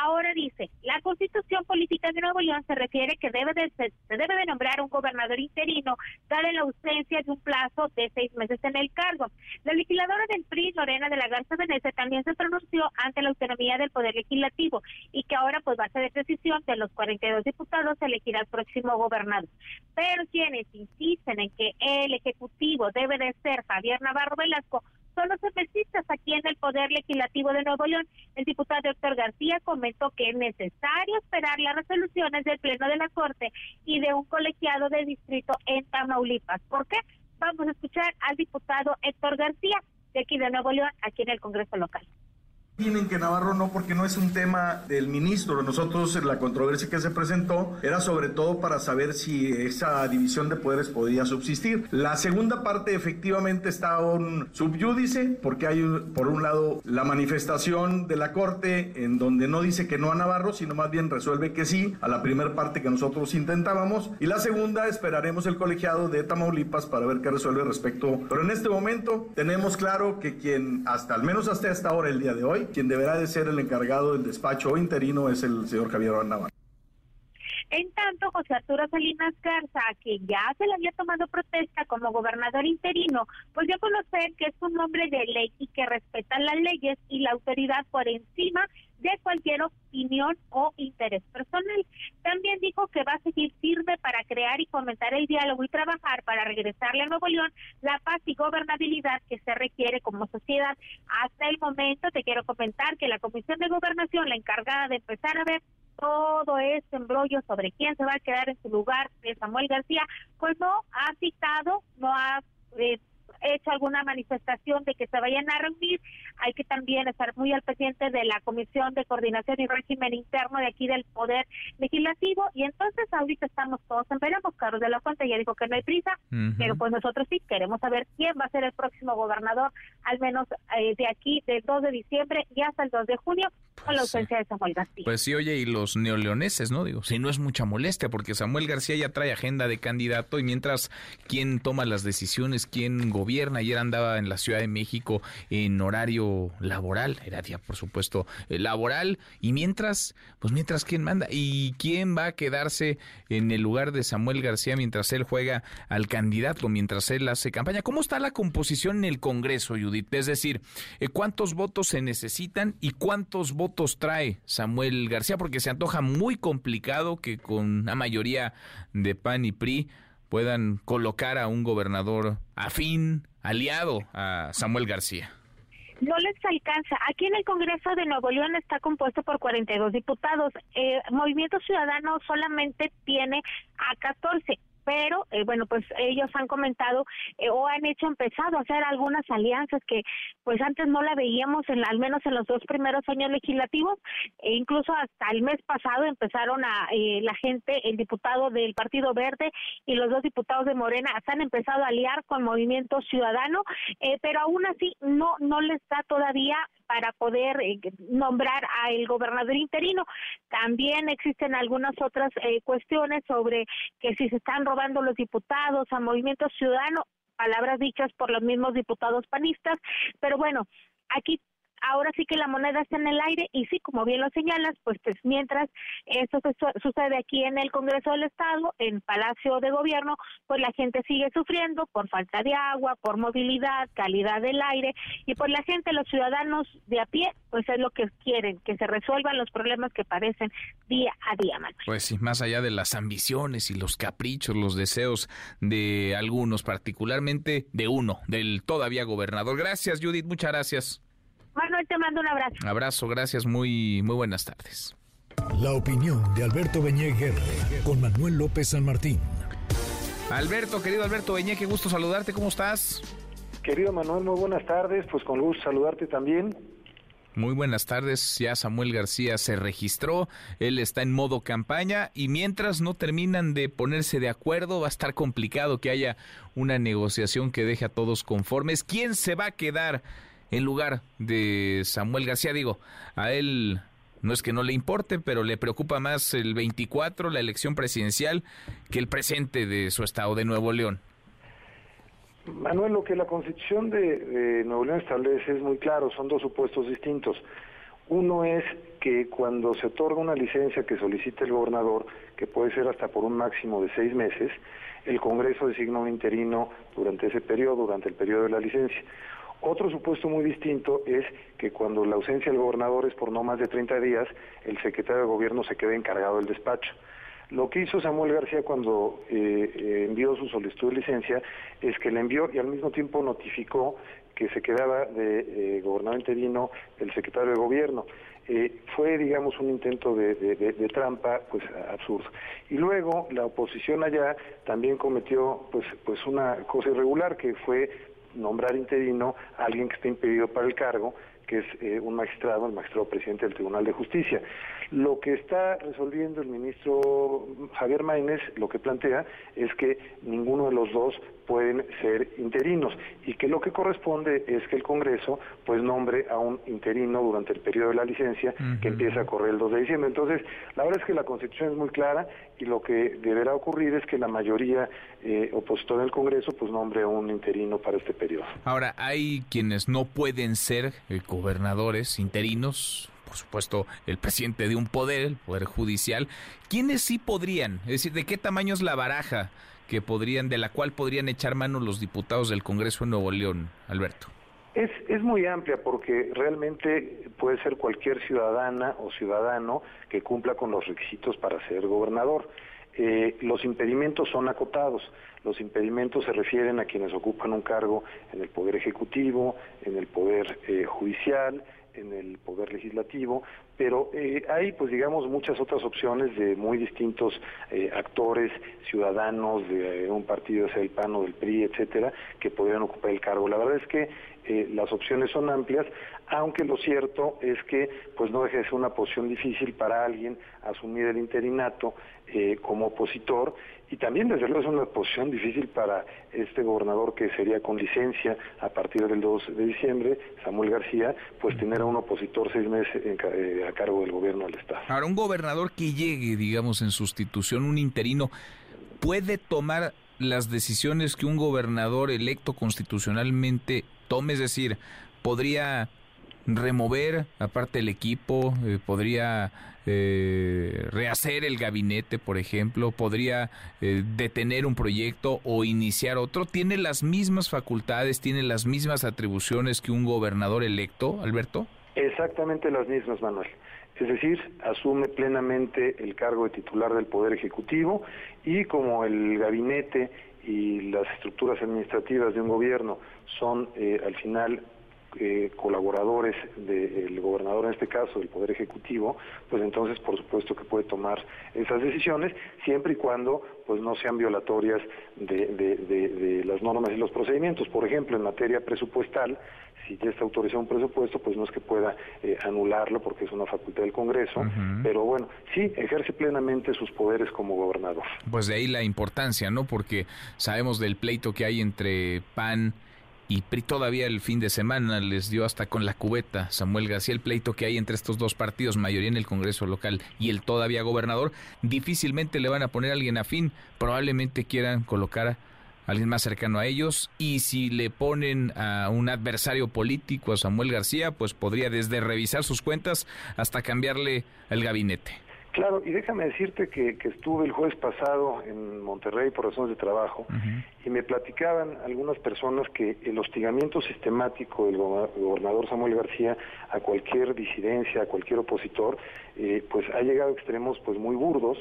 Ahora dice, la constitución política de Nuevo León se refiere que debe de, se debe de nombrar un gobernador interino, dada la ausencia de un plazo de seis meses en el cargo. La legisladora del PRI, Lorena de la Garza Venecia, también se pronunció ante la autonomía del Poder Legislativo y que ahora, pues, va a ser decisión de los 42 diputados se elegirá el próximo gobernador. Pero quienes insisten en que el Ejecutivo debe de ser Javier Navarro Velasco son los especialistas aquí en el Poder Legislativo de Nuevo León. El diputado Héctor García comentó que es necesario esperar las resoluciones del Pleno de la Corte y de un colegiado de distrito en Tamaulipas. ¿Por qué? Vamos a escuchar al diputado Héctor García de aquí de Nuevo León, aquí en el Congreso local. Tienen que Navarro no, porque no es un tema del ministro. Nosotros, la controversia que se presentó era sobre todo para saber si esa división de poderes podía subsistir. La segunda parte, efectivamente, está un subyúdice, porque hay, por un lado, la manifestación de la Corte en donde no dice que no a Navarro, sino más bien resuelve que sí a la primera parte que nosotros intentábamos. Y la segunda, esperaremos el colegiado de Tamaulipas para ver qué resuelve respecto. Pero en este momento, tenemos claro que quien, hasta al menos hasta esta hora, el día de hoy, quien deberá de ser el encargado del despacho interino es el señor Javier Navarro. En tanto, José Arturo Salinas Garza, que ya se le había tomado protesta como gobernador interino, pues dio a conocer que es un hombre de ley y que respeta las leyes y la autoridad por encima de cualquier opinión o interés personal. También dijo que va a seguir firme para crear y fomentar el diálogo y trabajar para regresarle a Nuevo León la paz y gobernabilidad que se requiere como sociedad. Hasta el momento te quiero comentar que la Comisión de Gobernación, la encargada de empezar a ver todo este embrollo sobre quién se va a quedar en su lugar de Samuel García, pues no ha citado, no ha eh, hecho alguna manifestación de que se vayan a reunir. Hay que también estar muy al pendiente de la Comisión de Coordinación y Régimen Interno de aquí del Poder Legislativo. Y entonces ahorita estamos todos en veremos. Carlos de la Fuente ya dijo que no hay prisa, pero pues nosotros sí queremos saber quién va a ser el próximo gobernador, al menos eh, de aquí, del 2 de diciembre y hasta el 2 de junio, con la pues ausencia de Samuel García. Pues sí, oye, y los neoleoneses, ¿no? Digo, si no es mucha molestia, porque Samuel García ya trae agenda de candidato y mientras quién toma las decisiones, quién gobierna, ayer andaba en la Ciudad de México en horario laboral, era día, por supuesto, eh, laboral, y mientras, pues mientras quién manda, y quién va a quedarse en el lugar de Samuel García mientras él juega al candidato, mientras él hace campaña. ¿Cómo está la composición en el Congreso, Judith? Es decir, eh, ¿cuántos votos se necesitan y cuántos votos votos trae Samuel García? Porque se antoja muy complicado que con una mayoría de PAN y PRI puedan colocar a un gobernador afín, aliado a Samuel García. No les alcanza. Aquí en el Congreso de Nuevo León está compuesto por 42 diputados. Eh, Movimiento Ciudadano solamente tiene a 14 pero eh, bueno, pues ellos han comentado eh, o han hecho, empezado a hacer algunas alianzas que pues antes no la veíamos, en, al menos en los dos primeros años legislativos, e incluso hasta el mes pasado empezaron a eh, la gente, el diputado del Partido Verde y los dos diputados de Morena se han empezado a aliar con Movimiento Ciudadano, pero aún así no, no les da todavía para poder eh, nombrar al gobernador interino. También existen algunas otras eh, cuestiones sobre que si se están robando los diputados a Movimiento Ciudadano, palabras dichas por los mismos diputados panistas, pero bueno, aquí ahora sí que la moneda está en el aire y sí, como bien lo señalas, pues, pues mientras esto sucede aquí en el Congreso del Estado, en Palacio de Gobierno, pues la gente sigue sufriendo por falta de agua, por movilidad, calidad del aire y por la gente, los ciudadanos de a pie, pues es lo que quieren, que se resuelvan los problemas que padecen día a día, Manuel. Pues sí, más allá de las ambiciones y los caprichos, los deseos de algunos, particularmente de uno, del todavía gobernador. Gracias, Judith, muchas gracias. Manuel, te mando un abrazo. Abrazo, gracias, muy, muy buenas tardes. La opinión de Alberto Beñé con Manuel López San Martín. Alberto, querido Alberto Beñé, qué gusto saludarte, ¿cómo estás? Querido Manuel, muy buenas tardes, pues con gusto saludarte también. Muy buenas tardes, ya Samuel García se registró, él está en modo campaña y mientras no terminan de ponerse de acuerdo va a estar complicado que haya una negociación que deje a todos conformes. ¿Quién se va a quedar en lugar de Samuel García. Digo, a él no es que no le importe, pero le preocupa más el 24, la elección presidencial, que el presente de su estado de Nuevo León. Manuel, lo que la Constitución de, Nuevo León establece es muy claro, son dos supuestos distintos. Uno es que cuando se otorga una licencia que solicita el gobernador, que puede ser hasta por un máximo de seis meses, el Congreso designa un interino durante ese periodo, durante el periodo de la licencia. Otro supuesto muy distinto es que cuando la ausencia del gobernador es por no más de 30 días, el secretario de gobierno se queda encargado del despacho. Lo que hizo Samuel García cuando eh, eh, envió su solicitud de licencia es que le envió y al mismo tiempo notificó que se quedaba de eh, gobernador interino el secretario de gobierno. fue, digamos, un intento de, de, trampa, pues absurdo. Y luego la oposición allá también cometió, pues, pues una cosa irregular que fue nombrar interino a alguien que esté impedido para el cargo, que es eh, un magistrado, el magistrado presidente del Tribunal de Justicia. Lo que está resolviendo el ministro Javier Maínez, lo que plantea es que ninguno de los dos pueden ser interinos y que lo que corresponde es que el Congreso pues nombre a un interino durante el periodo de la licencia que empieza a correr el 2 de diciembre. Entonces, la verdad es que la Constitución es muy clara y lo que deberá ocurrir es que la mayoría eh, opositora del Congreso pues nombre a un interino para este periodo. Ahora, hay quienes no pueden ser eh, gobernadores interinos, por supuesto, el presidente de un poder, el poder judicial. ¿Quiénes sí podrían? Es decir, ¿de qué tamaño es la baraja que podrían, de la cual podrían echar mano los diputados del Congreso de Nuevo León, Alberto? Es, es muy amplia porque realmente puede ser cualquier ciudadana o ciudadano que cumpla con los requisitos para ser gobernador. Eh, los impedimentos son acotados. Los impedimentos se refieren a quienes ocupan un cargo en el Poder Ejecutivo, en el Poder eh, Judicial, en el Poder Legislativo, pero eh, hay, pues digamos, muchas otras opciones de muy distintos eh, actores, ciudadanos de un partido, sea el PAN o del PRI, etcétera, que podrían ocupar el cargo. La verdad es que eh, las opciones son amplias, aunque lo cierto es que pues no deja de ser una posición difícil para alguien asumir el interinato como opositor y también desde luego es una posición difícil para este gobernador que sería con licencia a partir del 2 de diciembre, Samuel García, pues tener a un opositor seis meses a cargo del gobierno del Estado. Ahora, un gobernador que llegue, digamos, en sustitución, un interino, ¿puede tomar las decisiones que un gobernador electo constitucionalmente tome? Es decir, ¿podría remover aparte el equipo? Eh, ¿Podría eh, rehacer el gabinete, por ejemplo? ¿Podría eh, detener un proyecto o iniciar otro? ¿Tiene las mismas facultades, tiene las mismas atribuciones que un gobernador electo, Alberto? Exactamente las mismas, Manuel. Es decir, asume plenamente el cargo de titular del Poder Ejecutivo y como el gabinete y las estructuras administrativas de un gobierno son eh, al final eh, colaboradores del gobernador, en este caso del Poder Ejecutivo, pues entonces por supuesto que puede tomar esas decisiones, siempre y cuando pues no sean violatorias de, las normas y los procedimientos. Por ejemplo, en materia presupuestal, si ya está autorizado un presupuesto, pues no es que pueda eh, anularlo porque es una facultad del Congreso, pero bueno, sí, ejerce plenamente sus poderes como gobernador. Pues de ahí la importancia, ¿no? Porque sabemos del pleito que hay entre PAN, y todavía el fin de semana les dio hasta con la cubeta Samuel García el pleito que hay entre estos dos partidos, mayoría en el Congreso local y el todavía gobernador, difícilmente le van a poner a alguien afín, probablemente quieran colocar a alguien más cercano a ellos y si le ponen a un adversario político a Samuel García, pues podría desde revisar sus cuentas hasta cambiarle el gabinete. Claro, y déjame decirte que, estuve el jueves pasado en Monterrey por razones de trabajo y me platicaban algunas personas que el hostigamiento sistemático del gobernador Samuel García a cualquier disidencia, a cualquier opositor, eh, pues ha llegado a extremos pues muy burdos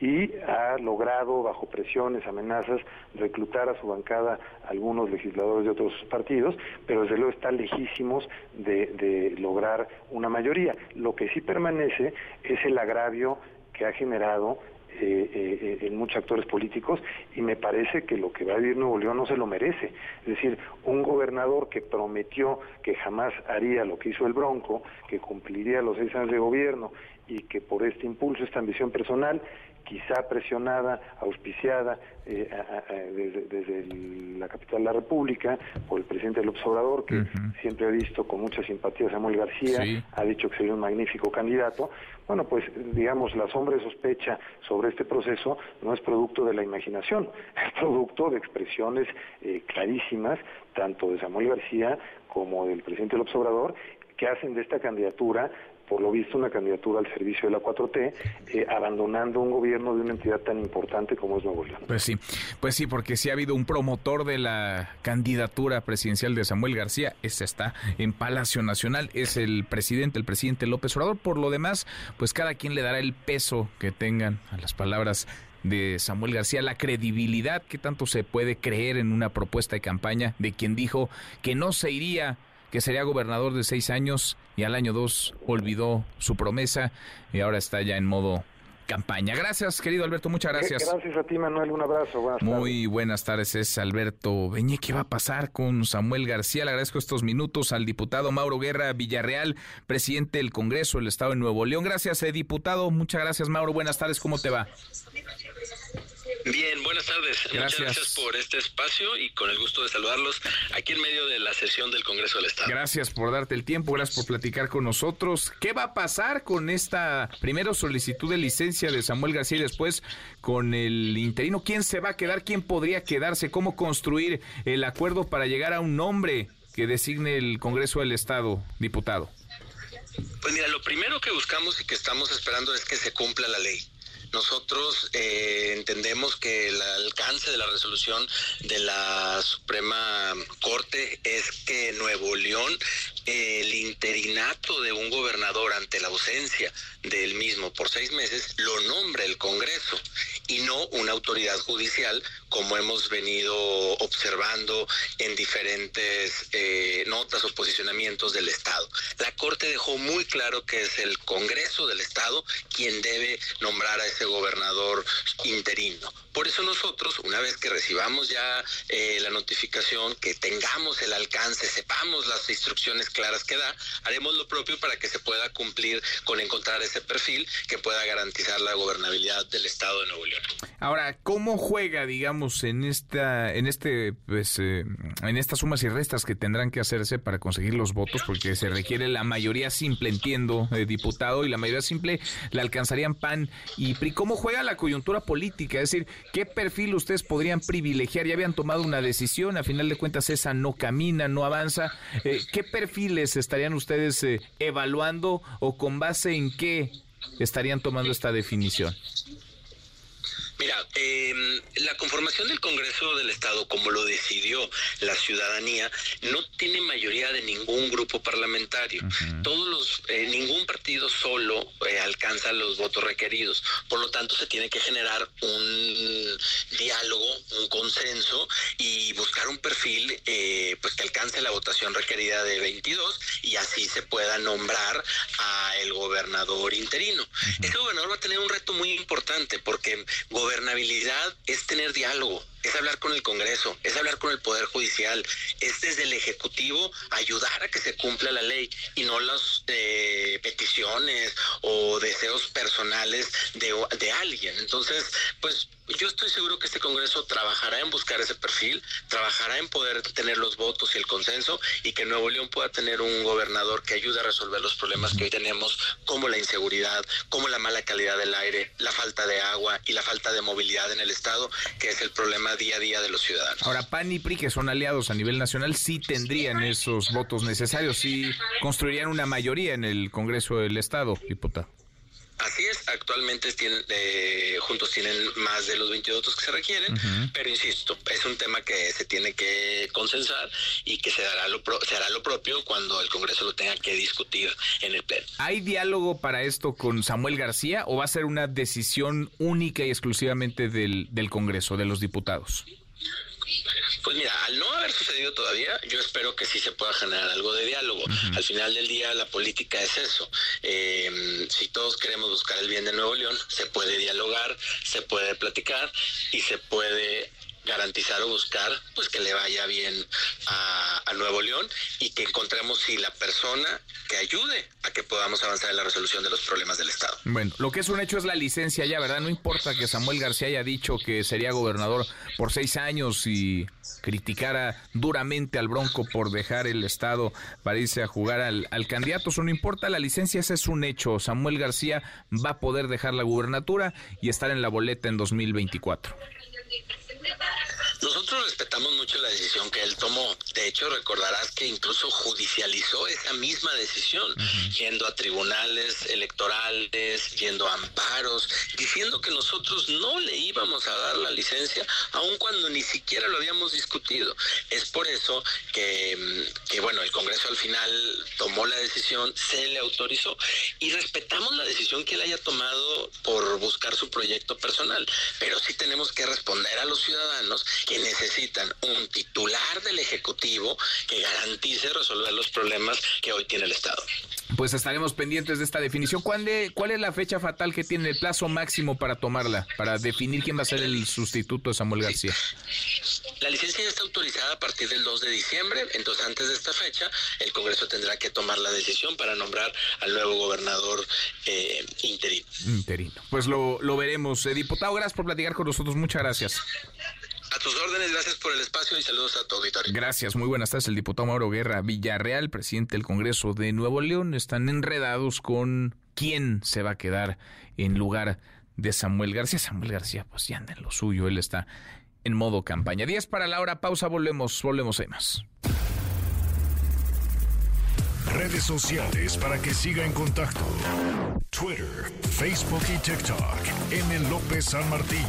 y ha logrado, bajo presiones, amenazas, reclutar a su bancada algunos legisladores de otros partidos, pero desde luego está lejísimos de, de lograr una mayoría. Lo que sí permanece es el agravio que ha generado eh, eh, en muchos actores políticos y me parece que lo que va a vivir Nuevo León no se lo merece. Es decir, un gobernador que prometió que jamás haría lo que hizo el Bronco, que cumpliría los seis años de gobierno y que por este impulso, esta ambición personal, quizá presionada, auspiciada eh, desde, la capital de la República por el presidente López Obrador, que siempre ha visto con mucha simpatía a Samuel García, ha dicho que sería un magnífico candidato. Bueno, pues digamos, la sombra de sospecha sobre este proceso no es producto de la imaginación, es producto de expresiones eh, clarísimas, tanto de Samuel García como del presidente López Obrador, que hacen de esta candidatura por lo visto, una candidatura al servicio de la 4T, eh, abandonando un gobierno de una entidad tan importante como es Nuevo León. Pues sí, pues sí, porque si ha habido un promotor de la candidatura presidencial de Samuel García, ese está en Palacio Nacional, es el presidente, el presidente López Obrador. Por lo demás, pues cada quien le dará el peso que tengan a las palabras de Samuel García, la credibilidad que tanto se puede creer en una propuesta de campaña de quien dijo que no se iría que sería gobernador de seis años y al año dos olvidó su promesa y ahora está ya en modo campaña. Gracias, querido Alberto, muchas gracias. Gracias a ti, Manuel, un abrazo. Buenas Muy buenas tardes, es Alberto Beñé. ¿Qué va a pasar con Samuel García? Le agradezco estos minutos al diputado Mauro Guerra Villarreal, presidente del Congreso del Estado de Nuevo León. Gracias, eh, diputado. Muchas gracias, Mauro. Buenas tardes, ¿cómo te va? Bien, buenas tardes. Muchas gracias por este espacio y con el gusto de saludarlos aquí en medio de la sesión del Congreso del Estado. Gracias por darte el tiempo, gracias por platicar con nosotros. ¿Qué va a pasar con esta primero solicitud de licencia de Samuel García y después con el interino? ¿Quién se va a quedar? ¿Quién podría quedarse? ¿Cómo construir el acuerdo para llegar a un nombre que designe el Congreso del Estado, diputado? Pues mira, lo primero que buscamos y que estamos esperando es que se cumpla la ley Nosotros eh, entendemos que el alcance de la resolución de la Suprema Corte es que Nuevo León, el interinato de un gobernador ante la ausencia del mismo por seis meses, lo nombre el Congreso y no una autoridad judicial como hemos venido observando en diferentes eh, notas o posicionamientos del Estado. La Corte dejó muy claro que es el Congreso del Estado quien debe nombrar a ese gobernador interino. Por eso nosotros, una vez que recibamos ya eh, la notificación, que tengamos el alcance, sepamos las instrucciones claras que da, haremos lo propio para que se pueda cumplir con encontrar ese perfil que pueda garantizar la gobernabilidad del Estado de Nuevo León. Ahora, ¿cómo juega, digamos, en esta, en este, pues, eh, en estas sumas y restas que tendrán que hacerse para conseguir los votos? Porque se requiere la mayoría simple, entiendo, eh, diputado, y la mayoría simple la alcanzarían PAN y PRI. ¿Cómo juega la coyuntura política? Es decir, ¿qué perfil ustedes podrían privilegiar? Ya habían tomado una decisión, a final de cuentas esa no camina, no avanza. Eh, ¿Qué perfiles estarían ustedes evaluando o con base en qué estarían tomando esta definición? Mira, eh, la conformación del Congreso del Estado, como lo decidió la ciudadanía, no tiene mayoría de ningún grupo parlamentario. Todos los, eh, ningún partido solo eh, alcanza los votos requeridos. Por lo tanto, se tiene que generar un diálogo, un consenso y buscar un perfil, eh, pues que alcance la votación requerida de 22 y así se pueda nombrar a el gobernador interino. Ese gobernador va a tener un reto muy importante porque gobernabilidad es tener diálogo, es hablar con el Congreso, es hablar con el Poder Judicial, es desde el Ejecutivo ayudar a que se cumpla la ley y no las eh, peticiones o deseos personales de, de alguien. Entonces, pues yo estoy seguro que este Congreso trabajará en buscar ese perfil, trabajará en poder tener los votos y el consenso y que Nuevo León pueda tener un gobernador que ayude a resolver los problemas que hoy tenemos, como la inseguridad, como la mala calidad del aire, la falta de agua y la falta de movilidad en el Estado, que es el problema día a día de los ciudadanos. Ahora, PAN y PRI, que son aliados a nivel nacional, sí tendrían esos votos necesarios, sí construirían una mayoría en el Congreso del Estado, diputado. Así es, actualmente tienen, eh, juntos tienen más de los 22 votos que se requieren, pero insisto, es un tema que se tiene que consensar y que se, dará lo se hará lo propio cuando el Congreso lo tenga que discutir en el Pleno. ¿Hay diálogo para esto con Samuel García o va a ser una decisión única y exclusivamente del, del Congreso, de los diputados? Pues mira, al no haber sucedido todavía, yo espero que sí se pueda generar algo de diálogo. Al final del día, la política es eso. Eh, si todos queremos buscar el bien de Nuevo León, se puede dialogar, se puede platicar y se puede garantizar o buscar pues que le vaya bien a, Nuevo León y que encontremos si la persona que ayude a que podamos avanzar en la resolución de los problemas del Estado. Bueno, lo que es un hecho es la licencia ya, ¿verdad? No importa que Samuel García haya dicho que sería gobernador por seis años y criticara duramente al Bronco por dejar el Estado para irse a jugar al, al candidato. Eso no importa, la licencia ese es un hecho. Samuel García va a poder dejar la gubernatura y estar en la boleta en 2024. Nosotros respetamos mucho la decisión que él tomó. De hecho, recordarás que incluso judicializó esa misma decisión, uh -huh. yendo a tribunales electorales, yendo a amparos, diciendo que nosotros no le íbamos a dar la licencia, aun cuando ni siquiera lo habíamos discutido. Es por eso que, que bueno, el Congreso al final tomó la decisión, se le autorizó y respetamos la decisión que él haya tomado por buscar su proyecto personal, pero sí tenemos que responder a los ciudadanos que necesitan un titular del Ejecutivo que garantice resolver los problemas que hoy tiene el Estado. Pues estaremos pendientes de esta definición. ¿Cuál, de, ¿Cuál es la fecha fatal que tiene el plazo máximo para tomarla, para definir quién va a ser el sustituto de Samuel García? La licencia ya está autorizada a partir del 2 de diciembre, entonces antes de esta fecha el Congreso tendrá que tomar la decisión para nombrar al nuevo gobernador eh, interino. Interino. Pues lo, lo veremos. Eh, diputado, gracias por platicar con nosotros. Muchas gracias. A tus órdenes, gracias por el espacio y saludos a tu auditorio. Gracias, muy buenas tardes. El diputado Mauro Guerra Villarreal, presidente del Congreso de Nuevo León, están enredados con quién se va a quedar en lugar de Samuel García. Samuel García, pues ya anda en lo suyo, él está en modo campaña. 10 para la hora, pausa, volvemos, volvemos, hay más. Redes sociales para que siga en contacto: Twitter, Facebook y TikTok. M. López San Martín.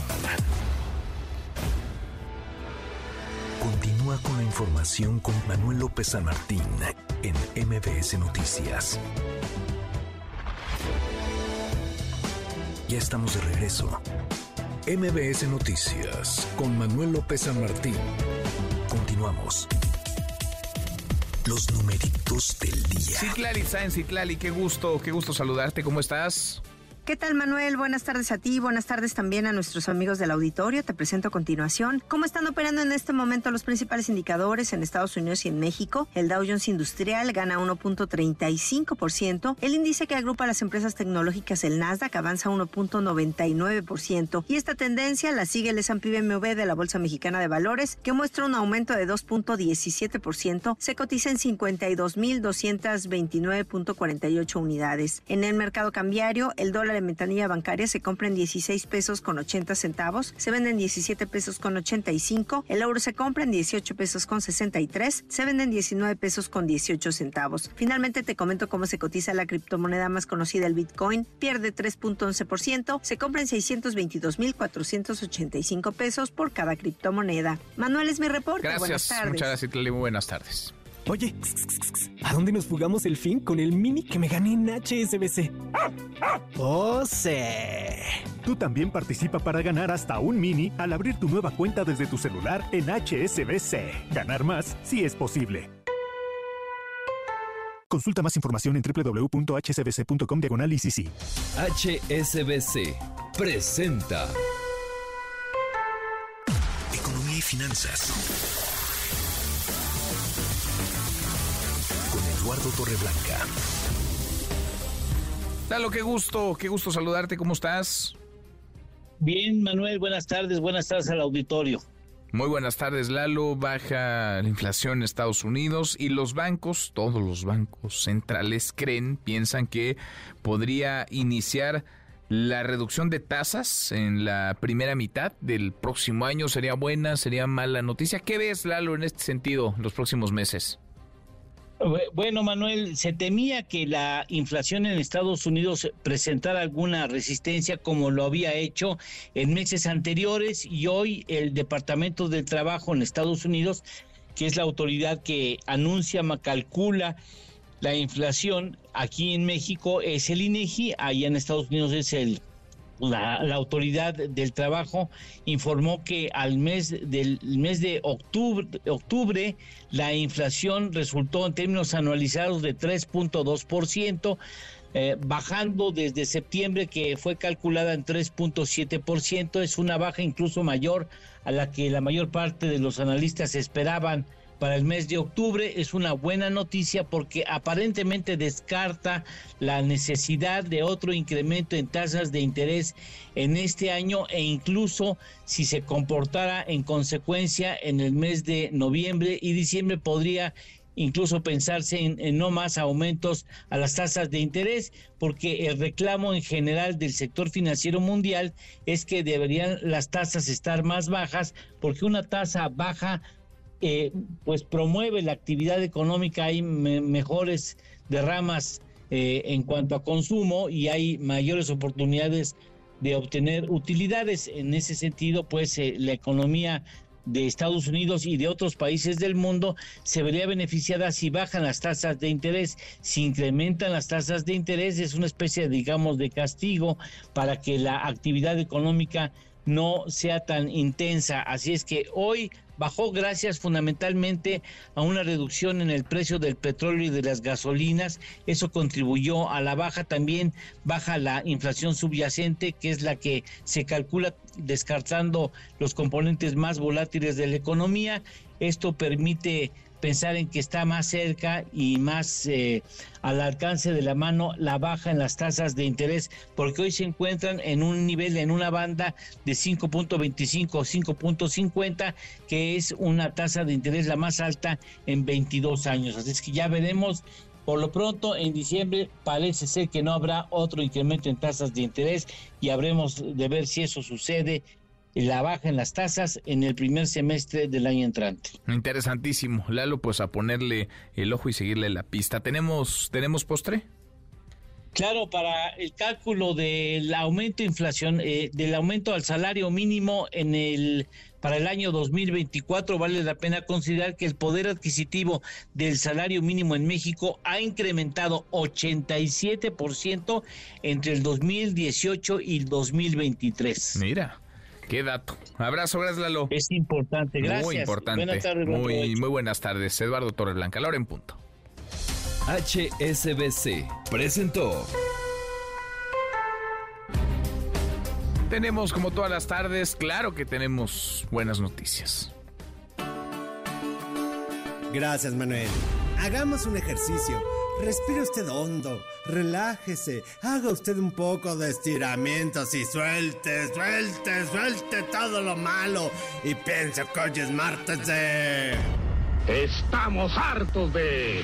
Continúa con la información con Manuel López San Martín en MBS Noticias. Ya estamos de regreso. MBS Noticias con Manuel López San Martín. Continuamos. Los numeritos del día. Citlali Sáenz, Citlali, qué gusto, qué gusto saludarte. ¿Cómo estás? ¿Qué tal, Manuel? Buenas tardes a ti, buenas tardes también a nuestros amigos del auditorio. Te presento a continuación cómo están operando en este momento los principales indicadores en Estados Unidos y en México. El Dow Jones Industrial gana 1.35%, el índice que agrupa las empresas tecnológicas, el Nasdaq, avanza 1.99% y esta tendencia la sigue el S&P BMW de la Bolsa Mexicana de Valores, que muestra un aumento de 2.17%, se cotiza en 52.229.48 unidades. En el mercado cambiario, el dólar de ventanilla bancaria se compra en 16 pesos con 80 centavos, se vende en 17 pesos con 85, el euro se compra en 18 pesos con 63, se vende en 19 pesos con 18 centavos. Finalmente te comento cómo se cotiza la criptomoneda más conocida, el Bitcoin, pierde 3.11%, se compra en 622.485 pesos por cada criptomoneda. Manuel es mi reporte. Gracias. Buenas tardes. Muchas gracias. Muy buenas tardes. Oye, ¿a dónde nos jugamos el fin con el mini que me gané en HSBC? ¡Oh, sí! Tú también participa para ganar hasta un mini al abrir tu nueva cuenta desde tu celular en HSBC. Ganar más si es posible. Consulta más información en www.hsbc.com diagonal ICC. HSBC presenta Economía y finanzas. Eduardo Torreblanca. Lalo, qué gusto, qué gusto saludarte. ¿Cómo estás? Bien, Manuel, buenas tardes, buenas tardes al auditorio. Muy buenas tardes, Lalo. Baja la inflación en Estados Unidos y los bancos, todos los bancos centrales creen, piensan que podría iniciar la reducción de tasas en la primera mitad del próximo año. ¿Sería buena, sería mala noticia? ¿Qué ves, Lalo, en este sentido en los próximos meses? Bueno, Manuel, se temía que la inflación en Estados Unidos presentara alguna resistencia como lo había hecho en meses anteriores y hoy el Departamento del Trabajo en Estados Unidos, que es la autoridad que anuncia, calcula la inflación aquí en México, es el INEGI, allá en Estados Unidos es el la, autoridad del trabajo informó que al mes del mes de octubre, octubre la inflación resultó en términos anualizados de 3.2%, eh, bajando desde septiembre que fue calculada en 3.7%, es una baja incluso mayor a la que la mayor parte de los analistas esperaban para el mes de octubre. Es una buena noticia porque aparentemente descarta la necesidad de otro incremento en tasas de interés en este año e incluso si se comportara en consecuencia en el mes de noviembre y diciembre podría incluso pensarse en, no más aumentos a las tasas de interés, porque el reclamo en general del sector financiero mundial es que deberían las tasas estar más bajas, porque una tasa baja eh, pues promueve la actividad económica, hay mejores derramas eh, en cuanto a consumo y hay mayores oportunidades de obtener utilidades. En ese sentido, pues eh, la economía de Estados Unidos y de otros países del mundo se vería beneficiada si bajan las tasas de interés, si incrementan las tasas de interés, es una especie, digamos, de castigo para que la actividad económica no sea tan intensa. Así es que hoy bajó gracias fundamentalmente a una reducción en el precio del petróleo y de las gasolinas. Eso contribuyó a la baja. También baja la inflación subyacente, que es la que se calcula descartando los componentes más volátiles de la economía. Esto permite pensar en que está más cerca y más eh, al alcance de la mano la baja en las tasas de interés, porque hoy se encuentran en un nivel, en una banda de 5.25 o 5.50, que es una tasa de interés la más alta en 22 años. Así es que ya veremos. Por lo pronto, en diciembre parece ser que no habrá otro incremento en tasas de interés y habremos de ver si eso sucede la baja en las tasas en el primer semestre del año entrante. Interesantísimo. Lalo, pues a ponerle el ojo y seguirle la pista. ¿Tenemos, ¿tenemos postre? Claro, para el cálculo del aumento inflación, eh, del aumento al salario mínimo en el para el año 2024 vale la pena considerar que el poder adquisitivo del salario mínimo en México ha incrementado 87% entre el 2018 y el 2023. Mira. Qué dato. Abrazo, gracias Lalo. Es importante, gracias. Muy importante. Buenas tardes, muy, muy buenas tardes. Eduardo Torreblanca, Laura en punto. HSBC presentó. Tenemos como todas las tardes, claro que tenemos buenas noticias. Gracias, Manuel. Hagamos un ejercicio. Respire usted hondo, relájese, haga usted un poco de estiramientos y suelte, suelte, suelte todo lo malo y piense que hoy. Estamos hartos de...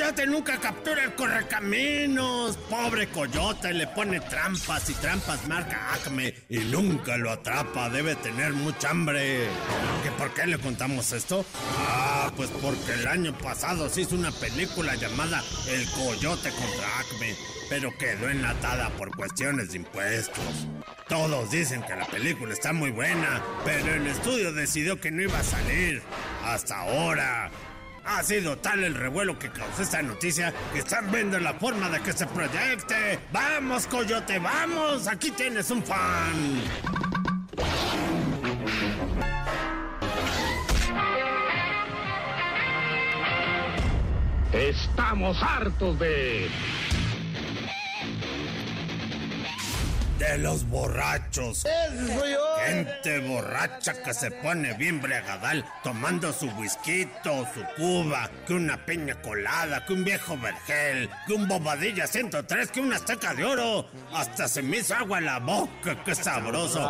coyote nunca captura el correcaminos. Pobre coyote, le pone trampas y trampas marca Acme y nunca lo atrapa. Debe tener mucha hambre. ¿Que ¿Por qué le contamos esto? Ah, pues porque el año pasado se hizo una película llamada El Coyote contra Acme, pero quedó enlatada por cuestiones de impuestos. Todos dicen que la película está muy buena, pero el estudio decidió que no iba a salir. Hasta ahora. Ha sido tal el revuelo que causó esta noticia que están viendo la forma de que se proyecte. ¡Vamos, Coyote, vamos! Aquí tienes un fan. Estamos hartos de... de los borrachos. Gente borracha que se pone bien bregadal tomando su whisky, su cuba, que una piña colada, que un viejo vergel, que un bobadilla 103, que una azteca de oro. Hasta se me hizo agua la boca, qué sabroso.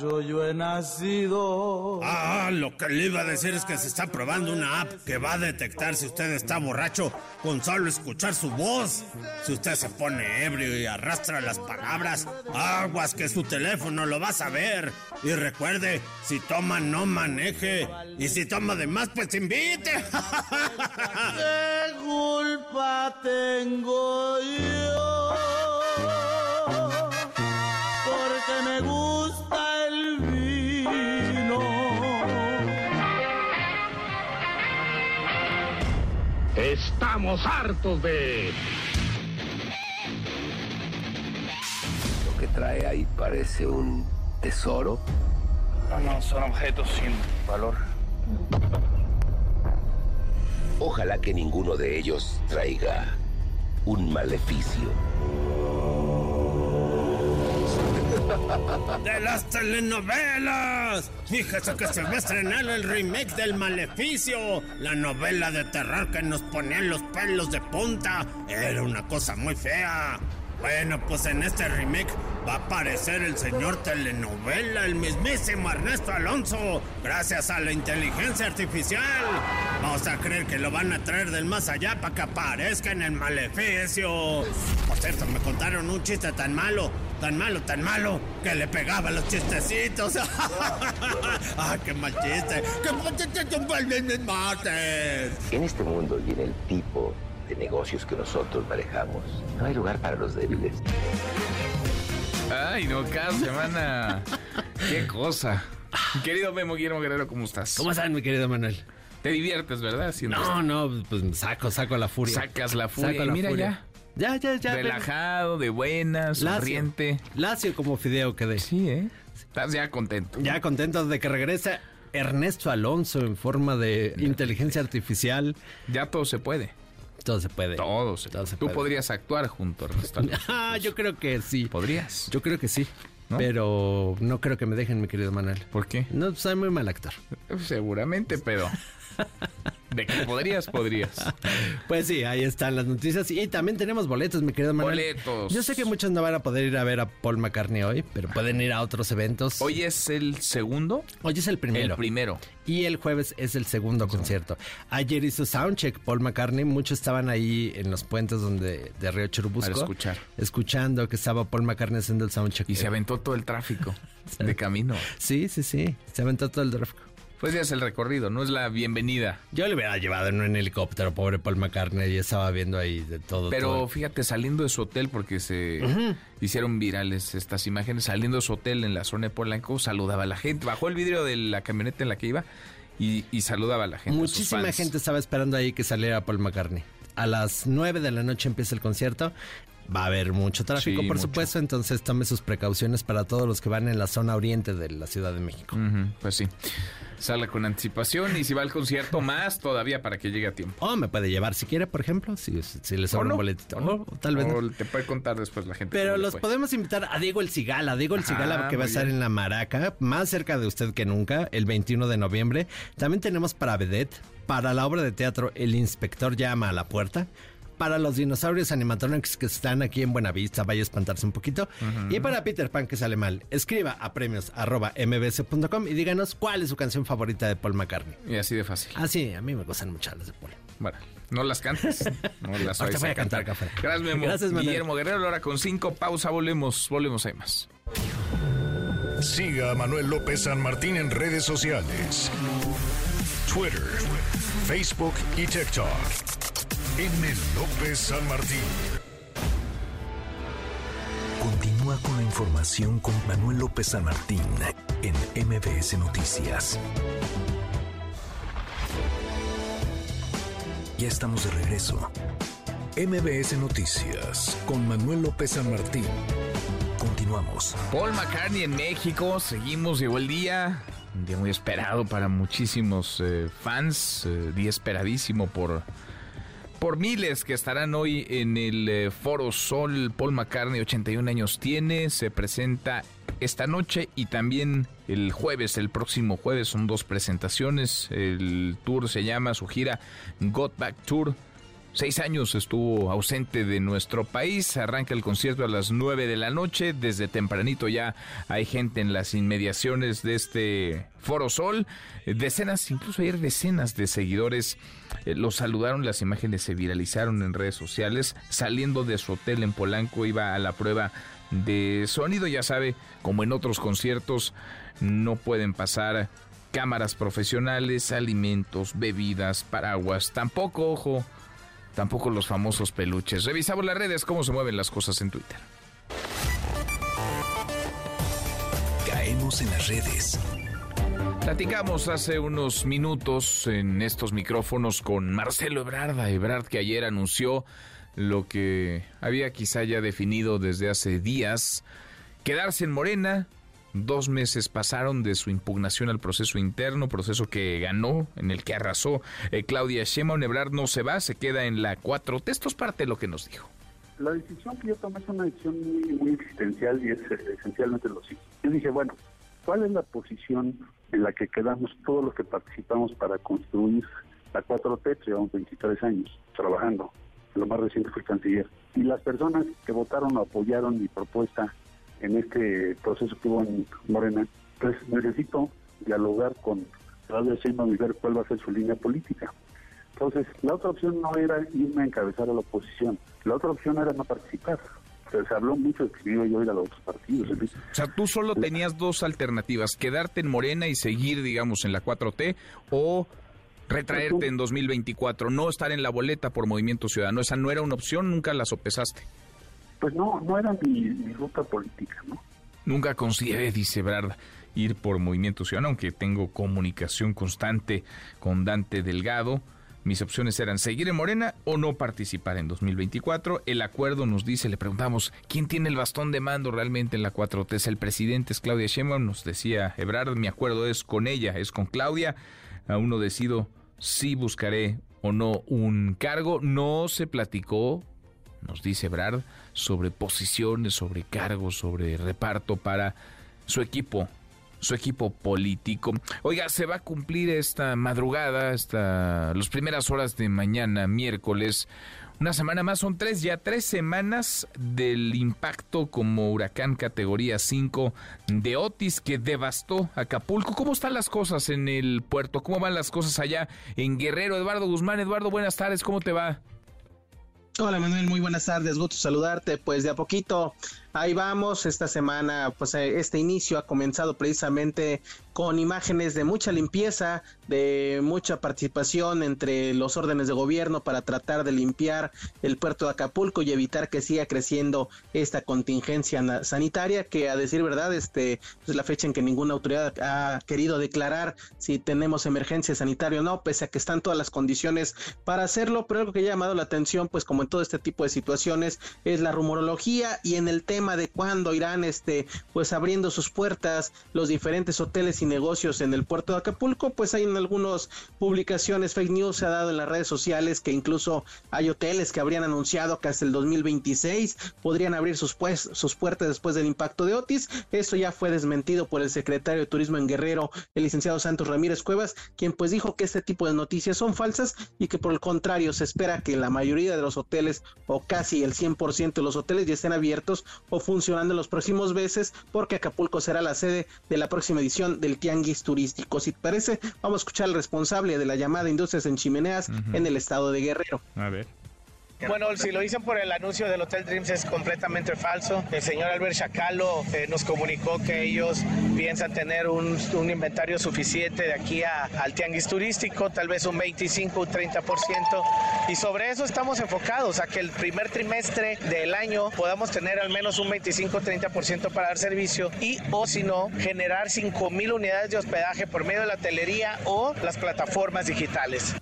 yo he nacido. Ah, lo que le iba a decir es que se está probando una app que va a detectar si usted está borracho con solo escuchar su voz. Si usted se pone ebrio y arrastra las palabras, Aguas que su teléfono lo va a saber. Y recuerde, si toma no maneje. Y si toma de más, pues invite. ¿Qué culpa tengo yo? Porque me gusta el vino. Estamos hartos de... trae ahí parece un tesoro. No, no, son objetos sin valor. Ojalá que ninguno de ellos traiga un maleficio. De las telenovelas. Fíjese que se va a estrenar el remake del Maleficio. La novela de terror que nos ponían los pelos de punta. Era una cosa muy fea. Bueno, pues en este remake va a aparecer el señor telenovela, el mismísimo Ernesto Alonso, gracias a la inteligencia artificial. Vamos a creer que lo van a traer del más allá para que aparezca en el maleficio. Por cierto, me contaron un chiste tan malo, tan malo, tan malo, que le pegaba los chistecitos. ¡Ah, qué mal chiste! ¡Qué martes! En este mundo y el tipo de negocios que nosotros manejamos. No hay lugar para los débiles. Ay, no, cada semana. Qué cosa. Querido Memo Guillermo Guerrero, ¿cómo estás? ¿Cómo están, mi querido Manuel? Te diviertes, ¿verdad? no, no, pues saco, saco la furia. Sacas la furia. mira ya. Ya, ya, ya. Relajado, de buenas, sonriente. Lacio como fideo quedé. Sí, ¿eh? Estás ya contento. Ya contento de que regrese Ernesto Alonso en forma de inteligencia artificial. Ya todo se puede. Todo se puede. Todo se, Tú podrías actuar junto a Ernesto. ah, yo creo que sí. ¿Podrías? Yo creo que sí. Pero no creo que me dejen, mi querido Manuel. ¿Por qué? No, soy muy mal actor. Seguramente, pero... De que podrías, podrías. Pues sí, ahí están las noticias. Y también tenemos boletos, mi querido Manuel. Boletos. Yo sé que muchos no van a poder ir a ver a Paul McCartney hoy, pero pueden ir a otros eventos. ¿Hoy es el segundo? Hoy es el primero. El primero. Y el jueves es el segundo concierto. Ayer hizo soundcheck Paul McCartney. Muchos estaban ahí en los puentes donde de Río Churubusco. Para escuchar. Escuchando que estaba Paul McCartney haciendo el soundcheck. Y se aventó todo el tráfico de camino. Sí, sí, sí. Se aventó todo el tráfico. Pues ya es el recorrido, no es la bienvenida. Yo le hubiera llevado en un helicóptero, pobre Paul McCartney, y estaba viendo ahí de todo. Pero todo. fíjate, saliendo de su hotel, porque se hicieron virales estas imágenes, saliendo de su hotel en la zona de Polanco, saludaba a la gente, bajó el vidrio de la camioneta en la que iba y, y saludaba a la gente. Muchísima gente estaba esperando ahí que saliera Paul McCartney. A las 9 de la noche empieza el concierto. Va a haber mucho tráfico, Sí, por mucho. supuesto, entonces tome sus precauciones para todos los que van en la zona oriente de la Ciudad de México. Pues sí. Sale con anticipación y si va al concierto más todavía para que llegue a tiempo. O me puede llevar si quiere, por ejemplo, si, si le sobra no, un boletito. o no. O tal vez no. O te puede contar después la gente. Pero los podemos invitar a Diego El Cigala. Diego El Cigala que va a estar en la Maraca, más cerca de usted que nunca, el 21 de noviembre. También tenemos para Vedette, para la obra de teatro El Inspector llama a la puerta. Para los dinosaurios animatronics que están aquí en Buenavista, vaya a espantarse un poquito. Y para Peter Pan que sale mal, escriba a premios arroba mbs.com y díganos cuál es su canción favorita de Paul McCartney. Y así de fácil. Ah, sí, a mí me gustan mucho las de Paul. Bueno, no las cantes. No las Ahorita voy a cantar, Café. Gracias, Memo. Gracias, Manuel. Guillermo Guerrero, ahora con cinco. Pausa, volvemos. Volvemos, hay más. Siga a Manuel López San Martín en redes sociales. Twitter, Facebook y TikTok. M. López San Martín. Continúa con la información con Manuel López San Martín en MBS Noticias. Ya estamos de regreso. MBS Noticias con Manuel López San Martín. Continuamos. Paul McCartney en México, seguimos, llegó el día, un día muy esperado para muchísimos eh, fans, eh, día esperadísimo por, por miles que estarán hoy en el eh, Foro Sol. Paul McCartney, 81 años tiene, se presenta esta noche y también el jueves, el próximo jueves, son dos presentaciones. El tour se llama, su gira Got Back Tour. Seis años estuvo ausente de nuestro país. Arranca el concierto a las nueve de la noche. Desde tempranito ya hay gente en las inmediaciones de este Foro Sol. Eh, Decenas, incluso ayer decenas de seguidores eh, lo saludaron. Las imágenes se viralizaron en redes sociales. Saliendo de su hotel en Polanco iba a la prueba de sonido. Ya sabe, como en otros conciertos, no pueden pasar cámaras profesionales, alimentos, bebidas, paraguas. Tampoco, ojo, tampoco los famosos peluches. Revisamos las redes, cómo se mueven las cosas en Twitter. Caemos en las redes. Platicamos hace unos minutos en estos micrófonos con Marcelo Ebrard, Ebrard que ayer anunció lo que había quizá ya definido desde hace días, quedarse en Morena. Dos meses pasaron de su impugnación al proceso interno, proceso que ganó, en el que arrasó eh, Claudia Sheinbaum. Ebrard no se va, se queda en la 4. Esto es parte de lo que nos dijo. La decisión que yo tomé es una decisión muy, muy existencial y es eh, esencialmente lo siguiente. Yo dije, bueno, ¿cuál es la posición en la que quedamos todos los que participamos para construir la 4T? Llevamos 23 años trabajando. Lo más reciente fue canciller. Y las personas que votaron o apoyaron mi propuesta en este proceso que hubo en Morena, pues necesito dialogar con Claudia Sheinbaum y ver cuál va a ser su línea política. Entonces, la otra opción no era irme a encabezar a la oposición, la otra opción era no participar. Se habló mucho de que iba yo a ir a los otros partidos. en fin. O sea, tú solo tenías dos alternativas, quedarte en Morena y seguir, digamos, en la 4T o retraerte en 2024, no estar en la boleta por Movimiento Ciudadano. Esa no era una opción, nunca la sopesaste. Pues no, no era mi, ruta política, ¿no? Nunca consideré, dice Brad, ir por Movimiento Ciudadano, aunque tengo comunicación constante con Dante Delgado. Mis opciones eran seguir en Morena o no participar en 2024. El acuerdo nos dice, le preguntamos, ¿quién tiene el bastón de mando realmente en la 4T? ¿Es el presidente? ¿Es Claudia Sheinbaum? Nos decía Ebrard, mi acuerdo es con ella, es con Claudia. Aún no decido si buscaré o no un cargo. No se platicó, nos dice Ebrard, sobre posiciones, sobre cargos, sobre reparto para su equipo su equipo político. Oiga, se va a cumplir esta madrugada, hasta las primeras horas de mañana, miércoles, una semana más, son tres, ya tres semanas del impacto como huracán categoría 5 de Otis que devastó Acapulco. ¿Cómo están las cosas en el puerto? ¿Cómo van las cosas allá en Guerrero? Eduardo Guzmán, Eduardo, buenas tardes, ¿cómo te va? Hola Manuel, muy buenas tardes, gusto saludarte. Pues de a poquito ahí vamos. Esta semana, pues eh, este inicio ha comenzado precisamente con imágenes de mucha limpieza, de mucha participación entre los órdenes de gobierno para tratar de limpiar el puerto de Acapulco y evitar que siga creciendo esta contingencia sanitaria que a decir verdad este es la fecha en que ninguna autoridad ha querido declarar si tenemos emergencia sanitaria o no, pese a que están todas las condiciones para hacerlo, pero algo que ha llamado la atención pues como en todo este tipo de situaciones es la rumorología y en el tema de cuándo irán este pues abriendo sus puertas los diferentes hoteles y negocios en el puerto de Acapulco, pues hay en algunas publicaciones fake news se ha dado en las redes sociales que incluso hay hoteles que habrían anunciado que hasta el 2026 podrían abrir sus pues, sus puertas después del impacto de Otis. Eso ya fue desmentido por el secretario de Turismo en Guerrero, el licenciado Santos Ramírez Cuevas, quien pues dijo que este tipo de noticias son falsas y que por el contrario se espera que la mayoría de los hoteles o casi el 100% de los hoteles ya estén abiertos o funcionando en los próximos meses porque Acapulco será la sede de la próxima edición del Tianguis Turístico. Si te parece, vamos a escuchar al responsable de la llamada Industrias en Chimeneas en el estado de Guerrero. A ver. Bueno, si lo dicen por el anuncio del Hotel Dreams es completamente falso. El señor Albert Chacalo eh, nos comunicó que ellos piensan tener un, inventario suficiente de aquí al tianguis turístico, tal vez un 25 o 30%. Y sobre eso estamos enfocados, a que el primer trimestre del año podamos tener al menos un 25 o 30% para dar servicio y, o si no, generar 5 mil unidades de hospedaje por medio de la telería o las plataformas digitales.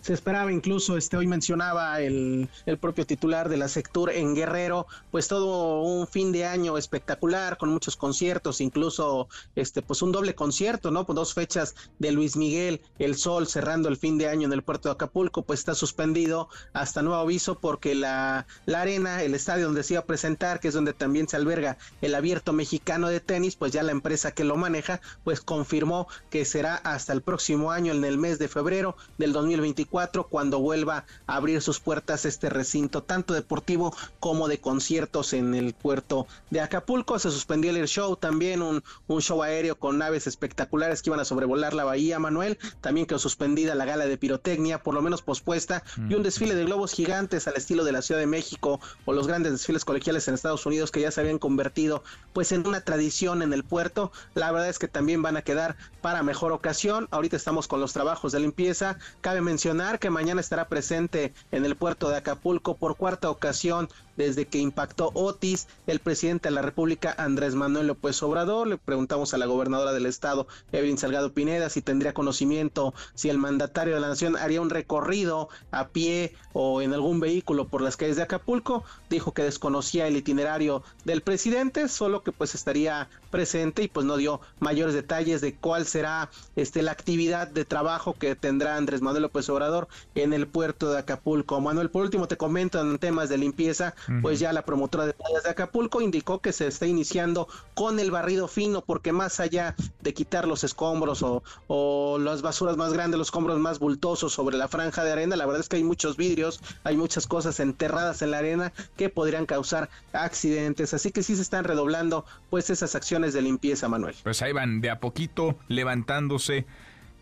Se esperaba incluso, este, hoy mencionaba el, el propio titular de la sector en Guerrero, pues todo un fin de año espectacular, con muchos conciertos, incluso este, pues un doble concierto, ¿no? Con dos fechas de Luis Miguel, El Sol, cerrando el fin de año en el puerto de Acapulco, pues está suspendido hasta nuevo aviso porque la, la arena, el estadio donde se iba a presentar, que es donde también se alberga el abierto mexicano de tenis, pues ya la empresa que lo maneja, pues confirmó que será hasta el próximo año, en el mes de febrero del 2024 cuando vuelva a abrir sus puertas este recinto, tanto deportivo como de conciertos en el puerto de Acapulco. Se suspendió el air show, también un, un show aéreo con naves espectaculares que iban a sobrevolar la bahía, Manuel. También quedó suspendida la gala de pirotecnia, por lo menos pospuesta, y un desfile de globos gigantes al estilo de la Ciudad de México o los grandes desfiles colegiales en Estados Unidos que ya se habían convertido pues en una tradición en el puerto. La verdad es que también van a quedar para mejor ocasión. Ahorita estamos con los trabajos de limpieza. Cabe mencionar que mañana estará presente en el puerto de Acapulco por cuarta ocasión desde que impactó Otis, el presidente de la República, Andrés Manuel López Obrador. Le preguntamos a la gobernadora del estado, Evelyn Salgado Pineda, si tendría conocimiento, si el mandatario de la nación haría un recorrido a pie o en algún vehículo por las calles de Acapulco. Dijo que desconocía el itinerario del presidente, solo que pues estaría presente y pues no dio mayores detalles de cuál será este la actividad de trabajo que tendrá Andrés Manuel López Obrador en el puerto de Acapulco. Manuel, por último te comento en temas de limpieza, pues ya la promotora de playas de Acapulco indicó que se está iniciando con el barrido fino, porque más allá de quitar los escombros o, o las basuras más grandes, los escombros más bultosos sobre la franja de arena, la verdad es que hay muchos vidrios, hay muchas cosas enterradas en la arena que podrían causar accidentes, así que sí se están redoblando pues esas acciones de limpieza, Manuel. Pues ahí van de a poquito levantándose.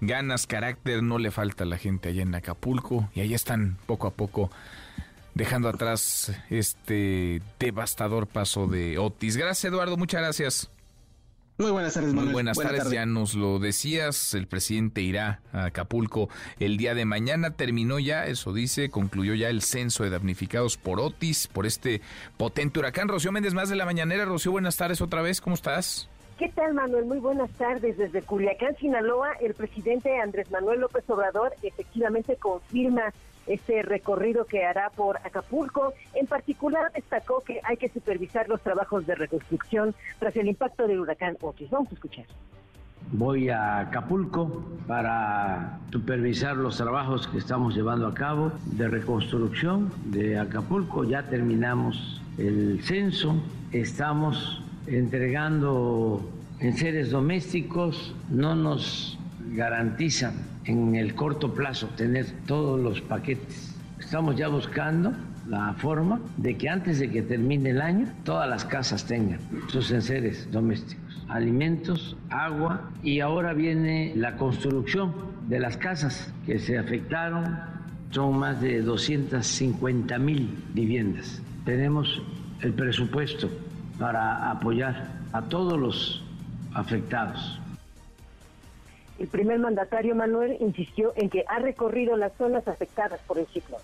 Ganas, carácter, no le falta a la gente allá en Acapulco y ahí están poco a poco dejando atrás este devastador paso de Otis. Gracias, Eduardo, muchas gracias. Muy buenas tardes, Manuel. Muy buenas tardes, ya nos lo decías, el presidente irá a Acapulco el día de mañana, terminó ya, eso dice, concluyó ya el censo de damnificados por Otis, por este potente huracán. Rocío Méndez, más de la mañanera. Rocío, buenas tardes otra vez, ¿cómo estás? ¿Qué tal, Manuel? Muy buenas tardes. Desde Culiacán, Sinaloa, el presidente Andrés Manuel López Obrador efectivamente confirma este recorrido que hará por Acapulco. En particular, destacó que hay que supervisar los trabajos de reconstrucción tras el impacto del huracán Otis. Vamos a escuchar. Voy a Acapulco para supervisar los trabajos que estamos llevando a cabo de reconstrucción de Acapulco. Ya terminamos el censo, estamos entregando enseres domésticos no nos garantizan en el corto plazo tener todos los paquetes. Estamos ya buscando la forma de que antes de que termine el año todas las casas tengan sus enseres domésticos, alimentos, agua y ahora viene la construcción de las casas que se afectaron. Son más de 250 mil viviendas. Tenemos el presupuesto para apoyar a todos los afectados. El primer mandatario Manuel insistió en que ha recorrido las zonas afectadas por el ciclón.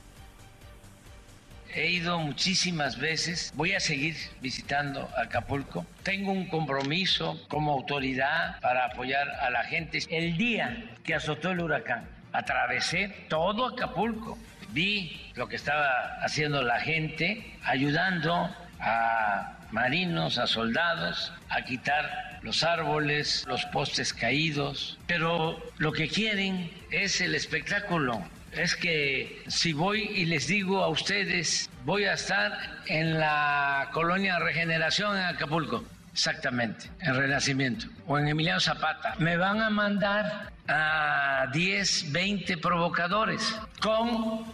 He ido muchísimas veces, voy a seguir visitando Acapulco. Tengo un compromiso como autoridad para apoyar a la gente. El día que azotó el huracán, atravesé todo Acapulco. Vi lo que estaba haciendo la gente, ayudando a marinos, a soldados, a quitar los árboles, los postes caídos. Pero lo que quieren es el espectáculo. Es que si voy y les digo a ustedes, voy a estar en la colonia Regeneración en Acapulco, exactamente, en Renacimiento, o en Emiliano Zapata, me van a mandar a 10, 20 provocadores con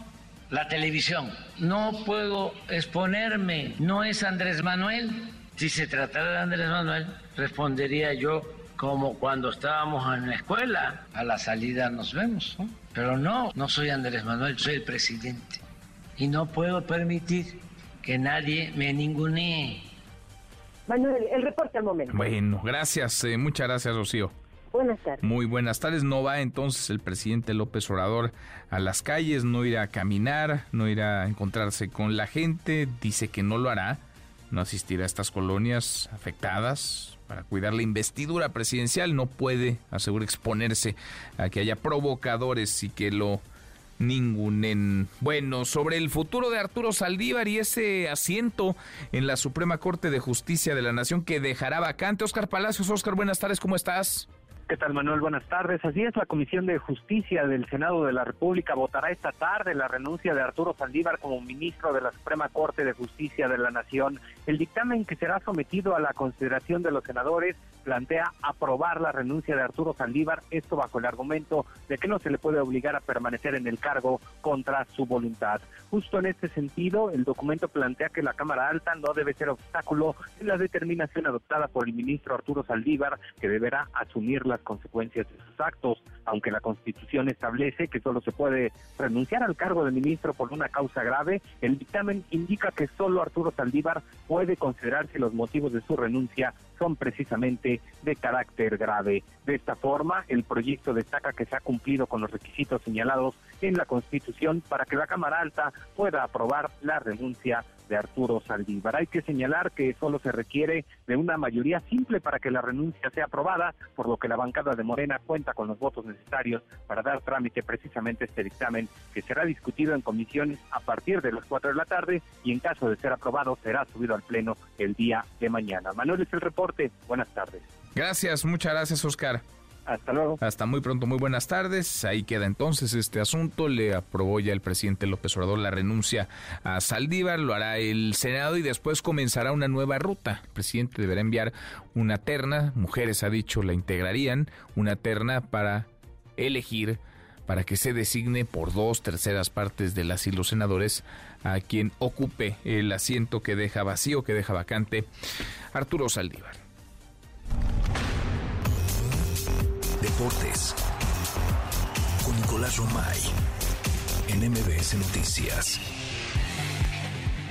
la televisión. No puedo exponerme, no es Andrés Manuel. Si se tratara de Andrés Manuel, respondería yo como cuando estábamos en la escuela, a la salida nos vemos. Pero no, no soy Andrés Manuel, soy el presidente. Y no puedo permitir que nadie me ningunee. Manuel, el reporte al momento. Bueno, gracias, eh, muchas gracias, Rocío. Buenas tardes. Muy buenas tardes. No va entonces el presidente López Obrador a las calles, no irá a caminar, no irá a encontrarse con la gente. Dice que no lo hará, no asistirá a estas colonias afectadas para cuidar la investidura presidencial. No puede, asegura, exponerse a que haya provocadores y que lo ningunen. Bueno, sobre el futuro de Arturo Saldívar y ese asiento en la Suprema Corte de Justicia de la Nación que dejará vacante. Oscar Palacios, Oscar, buenas tardes, ¿cómo estás? ¿Qué tal, Manuel? Buenas tardes. Así es, la Comisión de Justicia del Senado de la República votará esta tarde la renuncia de Arturo Saldívar como ministro de la Suprema Corte de Justicia de la Nación. El dictamen que será sometido a la consideración de los senadores plantea aprobar la renuncia de Arturo Saldívar, esto bajo el argumento de que no se le puede obligar a permanecer en el cargo contra su voluntad. Justo en este sentido, el documento plantea que la Cámara Alta no debe ser obstáculo en la determinación adoptada por el ministro Arturo Saldívar, que deberá asumir las consecuencias de sus actos, aunque la Constitución establece que solo se puede renunciar al cargo de ministro por una causa grave, el dictamen indica que solo Arturo Saldívar puede considerar si los motivos de su renuncia son precisamente de carácter grave. De esta forma, el proyecto destaca que se ha cumplido con los requisitos señalados en la Constitución para que la Cámara Alta pueda aprobar la renuncia de Arturo Saldívar. Hay que señalar que solo se requiere de una mayoría simple para que la renuncia sea aprobada, por lo que la bancada de Morena cuenta con los votos necesarios para dar trámite precisamente a este dictamen que será discutido en comisiones a partir de las 4 de la tarde y en caso de ser aprobado será subido al Pleno el día de mañana. Manuel es el reporte. Buenas tardes. Gracias, muchas gracias, Oscar. Hasta luego. Hasta muy pronto, muy buenas tardes. Ahí queda entonces este asunto. Le aprobó ya el presidente López Obrador la renuncia a Saldívar, lo hará el Senado y después comenzará una nueva ruta. El presidente deberá enviar una terna, mujeres ha dicho la integrarían, una terna para elegir para que se designe por dos terceras partes de las y los senadores a quien ocupe el asiento que deja vacío, que deja vacante Arturo Saldívar. Deportes. Con Nicolás Romay. En MBS Noticias.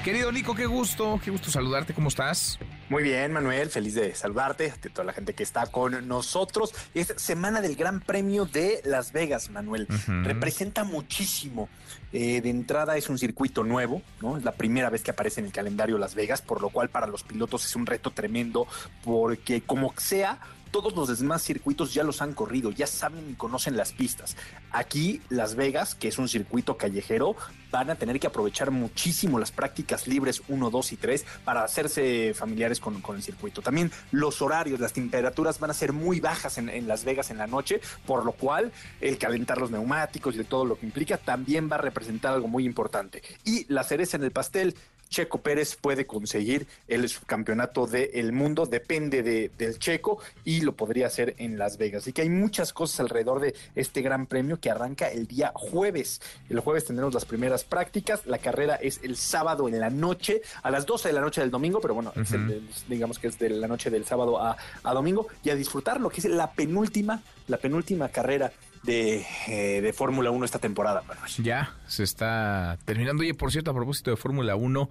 Querido Nico, qué gusto, qué gusto saludarte, ¿cómo estás? Muy bien, Manuel, feliz de saludarte, de toda la gente que está con nosotros. Es semana del Gran Premio de Las Vegas, Manuel. Representa muchísimo. Eh, de entrada es un circuito nuevo, ¿no? Es la primera vez que aparece en el calendario Las Vegas, por lo cual para los pilotos es un reto tremendo, porque como sea, todos los demás circuitos ya los han corrido, ya saben y conocen las pistas. Aquí Las Vegas, que es un circuito callejero, van a tener que aprovechar muchísimo las prácticas libres 1, 2 y 3 para hacerse familiares con, el circuito. También los horarios, las temperaturas van a ser muy bajas en, en, Las Vegas en la noche, por lo cual el calentar los neumáticos y todo lo que implica también va a representar algo muy importante. Y la cereza en el pastel, Checo Pérez puede conseguir el subcampeonato del mundo, depende de, del Checo y lo podría hacer en Las Vegas. Así que hay muchas cosas alrededor de este gran premio que arranca el día jueves. El jueves tendremos las primeras prácticas, la carrera es el sábado en la noche, a las 12 de la noche del domingo, pero bueno, el- digamos que es de la noche del sábado a, a domingo, y a disfrutar lo que es la penúltima, la penúltima carrera de, eh, de Fórmula 1 esta temporada. Manuel. Ya, se está terminando. Oye, por cierto, a propósito de Fórmula 1,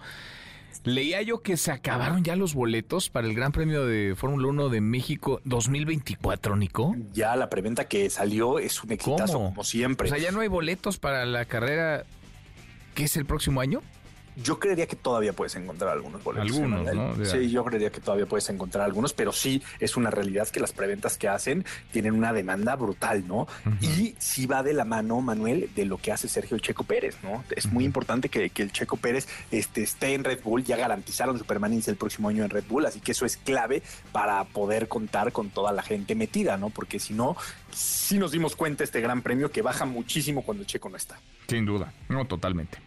leía yo que se acabaron ya los boletos para el Gran Premio de Fórmula 1 de México 2024, Nico. Ya la preventa que salió es un exitazo ¿Cómo? como siempre. O sea, ya no hay boletos para la carrera que es el próximo año. Yo creería que todavía puedes encontrar algunos boletos. Algunos. ¿no? Sí, yo creería que todavía puedes encontrar algunos, pero sí es una realidad que las preventas que hacen tienen una demanda brutal, ¿no? Y sí va de la mano, Manuel, de lo que hace Sergio el Checo Pérez, ¿no? Es muy importante que, que el Checo Pérez este, esté en Red Bull, ya garantizaron su permanencia el próximo año en Red Bull, así que eso es clave para poder contar con toda la gente metida, ¿no? Porque si no, sí nos dimos cuenta este gran premio que baja muchísimo cuando el Checo no está. Sin duda, no, totalmente.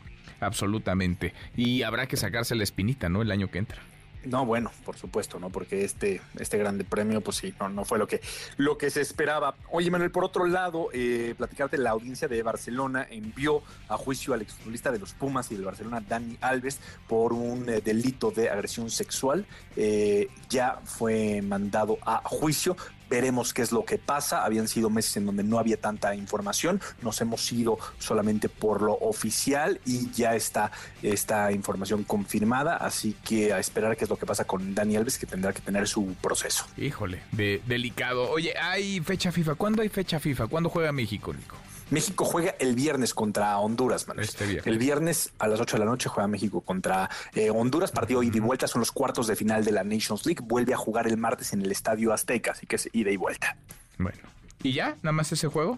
Absolutamente. Y habrá que sacarse la espinita, ¿no? El año que entra. No, bueno, por supuesto, ¿no? Porque este, este grande premio, pues sí, no, no fue lo que, lo que se esperaba. Oye, Manuel, por otro lado, eh, platicarte, la audiencia de Barcelona envió a juicio al exfutbolista de los Pumas y del Barcelona, Dani Alves, por un eh, delito de agresión sexual. Eh, ya fue mandado a juicio. Veremos qué es lo que pasa. Habían sido meses en donde no había tanta información. Nos hemos ido solamente por lo oficial y ya está esta información confirmada. Así que a esperar qué es lo que pasa con Dani Alves, que tendrá que tener su proceso. Híjole, de, delicado. Oye, hay fecha FIFA. ¿Cuándo hay fecha FIFA? ¿Cuándo juega México, Nico? México juega el viernes contra Honduras, Manuel. Este viernes. El viernes a las 8 de la noche juega México contra eh, Honduras. Partido ida y vuelta son los cuartos de final de la Nations League. Vuelve a jugar el martes en el Estadio Azteca, así que es ida y vuelta. Bueno. ¿Y ya? ¿Nada más ese juego?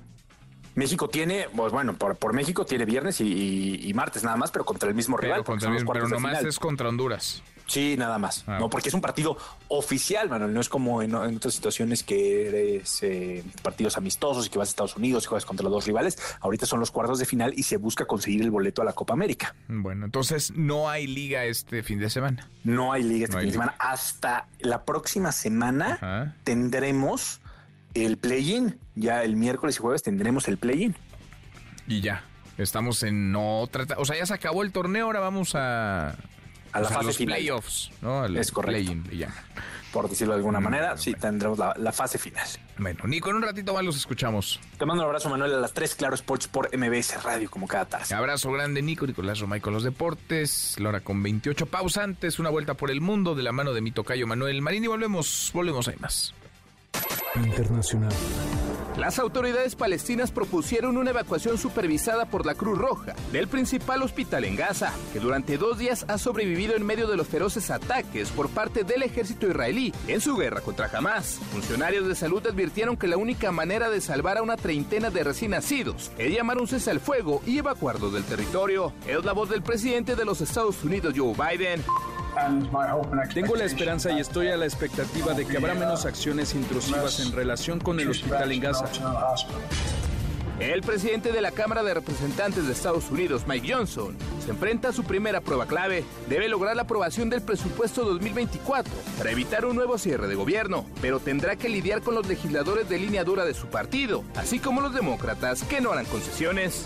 México tiene, pues bueno, por, por México tiene viernes y, y- y martes nada más, pero contra el mismo rival. Pero, porque contra son los el- pero cuartos de nomás final. es contra Honduras. Sí, nada más. Ah, no, porque es un partido oficial, Manuel. No es como en, en otras situaciones que eres eh, partidos amistosos y que vas a Estados Unidos y juegas contra los dos rivales. Ahorita son los cuartos de final y se busca conseguir el boleto a la Copa América. Bueno, entonces no hay liga este fin de semana. No hay liga este No fin de semana. Hasta la próxima semana Ajá. tendremos el play-in. Ya el miércoles y jueves tendremos el play-in. Y ya. Estamos en otra. O sea, ya se acabó el torneo, ahora vamos a. A la o sea, fase los final. playoffs, ¿no? Al Es correcto. play-in, y ya. Por decirlo de alguna Mm, manera, sí, tendremos la, la fase final. Bueno, Nico, en un ratito más los escuchamos. Te mando un abrazo, Manuel, a las 3, Claro Sports por MBS Radio, como cada tarde. Abrazo grande, Nico, Nicolás Romay con los deportes. La hora con 28 pausantes, una vuelta por el mundo de la mano de mi tocayo Manuel Marín y volvemos, volvemos, hay más. Internacional. Las autoridades palestinas propusieron una evacuación supervisada por la Cruz Roja del principal hospital en Gaza, que durante dos días ha sobrevivido en medio de los feroces ataques por parte del ejército israelí en su guerra contra Hamas. Funcionarios de salud advirtieron que la única manera de salvar a una treintena de recién nacidos es llamar un cese al fuego y evacuarlos del territorio. Es la voz del presidente de los Estados Unidos, Joe Biden. Tengo la esperanza y estoy a la expectativa de que habrá menos acciones intrusivas en relación con el hospital en Gaza. El presidente de la Cámara de Representantes de Estados Unidos, Mike Johnson, se enfrenta a su primera prueba clave. Debe lograr la aprobación del presupuesto 2024 para evitar un nuevo cierre de gobierno, pero tendrá que lidiar con los legisladores de línea dura de su partido, así como los demócratas que no harán concesiones.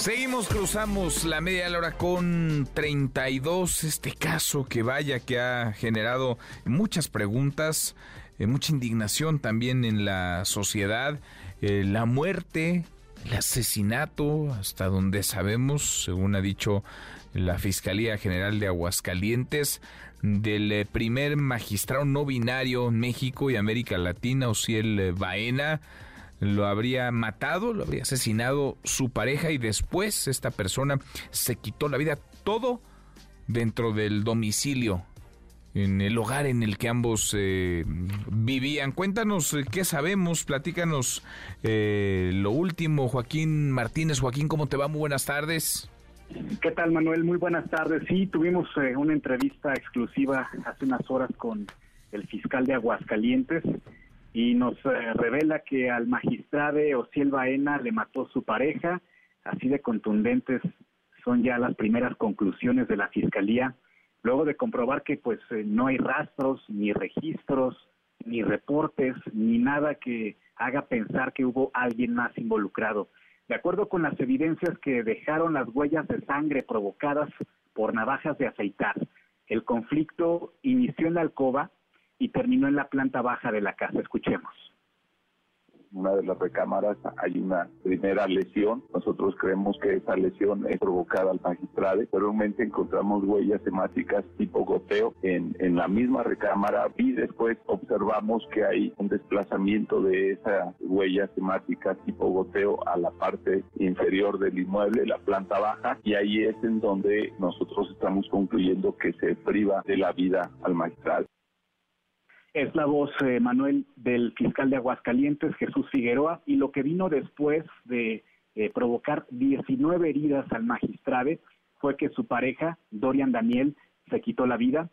Seguimos, cruzamos la media de la hora con 32. Este caso que vaya, que ha generado muchas preguntas, eh, mucha indignación también en la sociedad. Eh, la muerte, el asesinato, hasta donde sabemos, según ha dicho la Fiscalía General de Aguascalientes, del eh, primer magistrado no binario en México y América Latina, Ociel Baena lo habría matado, lo habría asesinado su pareja y después esta persona se quitó la vida. Todo dentro del domicilio en el hogar en el que ambos eh, vivían. Cuéntanos eh, qué sabemos, platícanos eh, lo último, Joaquín Martínez. Joaquín, ¿cómo te va? Muy buenas tardes. ¿Qué tal, Manuel? Muy buenas tardes. Sí, tuvimos una entrevista exclusiva hace unas horas con el fiscal de Aguascalientes y nos revela que al magistrado Ociel Baena le mató su pareja. Así de contundentes son ya las primeras conclusiones de la fiscalía luego de comprobar que pues eh, no hay rastros, ni registros, ni reportes, ni nada que haga pensar que hubo alguien más involucrado. De acuerdo con las evidencias que dejaron las huellas de sangre provocadas por navajas de aceitar, el conflicto inició en la alcoba y terminó en la planta baja de la casa. Escuchemos una de las recámaras hay una primera lesión. Nosotros creemos que esa lesión es provocada al magistrado. Realmente encontramos huellas hemáticas tipo goteo en, en la misma recámara y después observamos que hay un desplazamiento de esas huellas hemáticas tipo goteo a la parte inferior del inmueble, la planta baja, y ahí es en donde nosotros estamos concluyendo que se priva de la vida al magistrado. Es la voz, eh, Manuel, del fiscal de Aguascalientes, Jesús Figueroa, y lo que vino después de eh, provocar 19 heridas al magistrado fue que su pareja, Dorian Daniel, se quitó la vida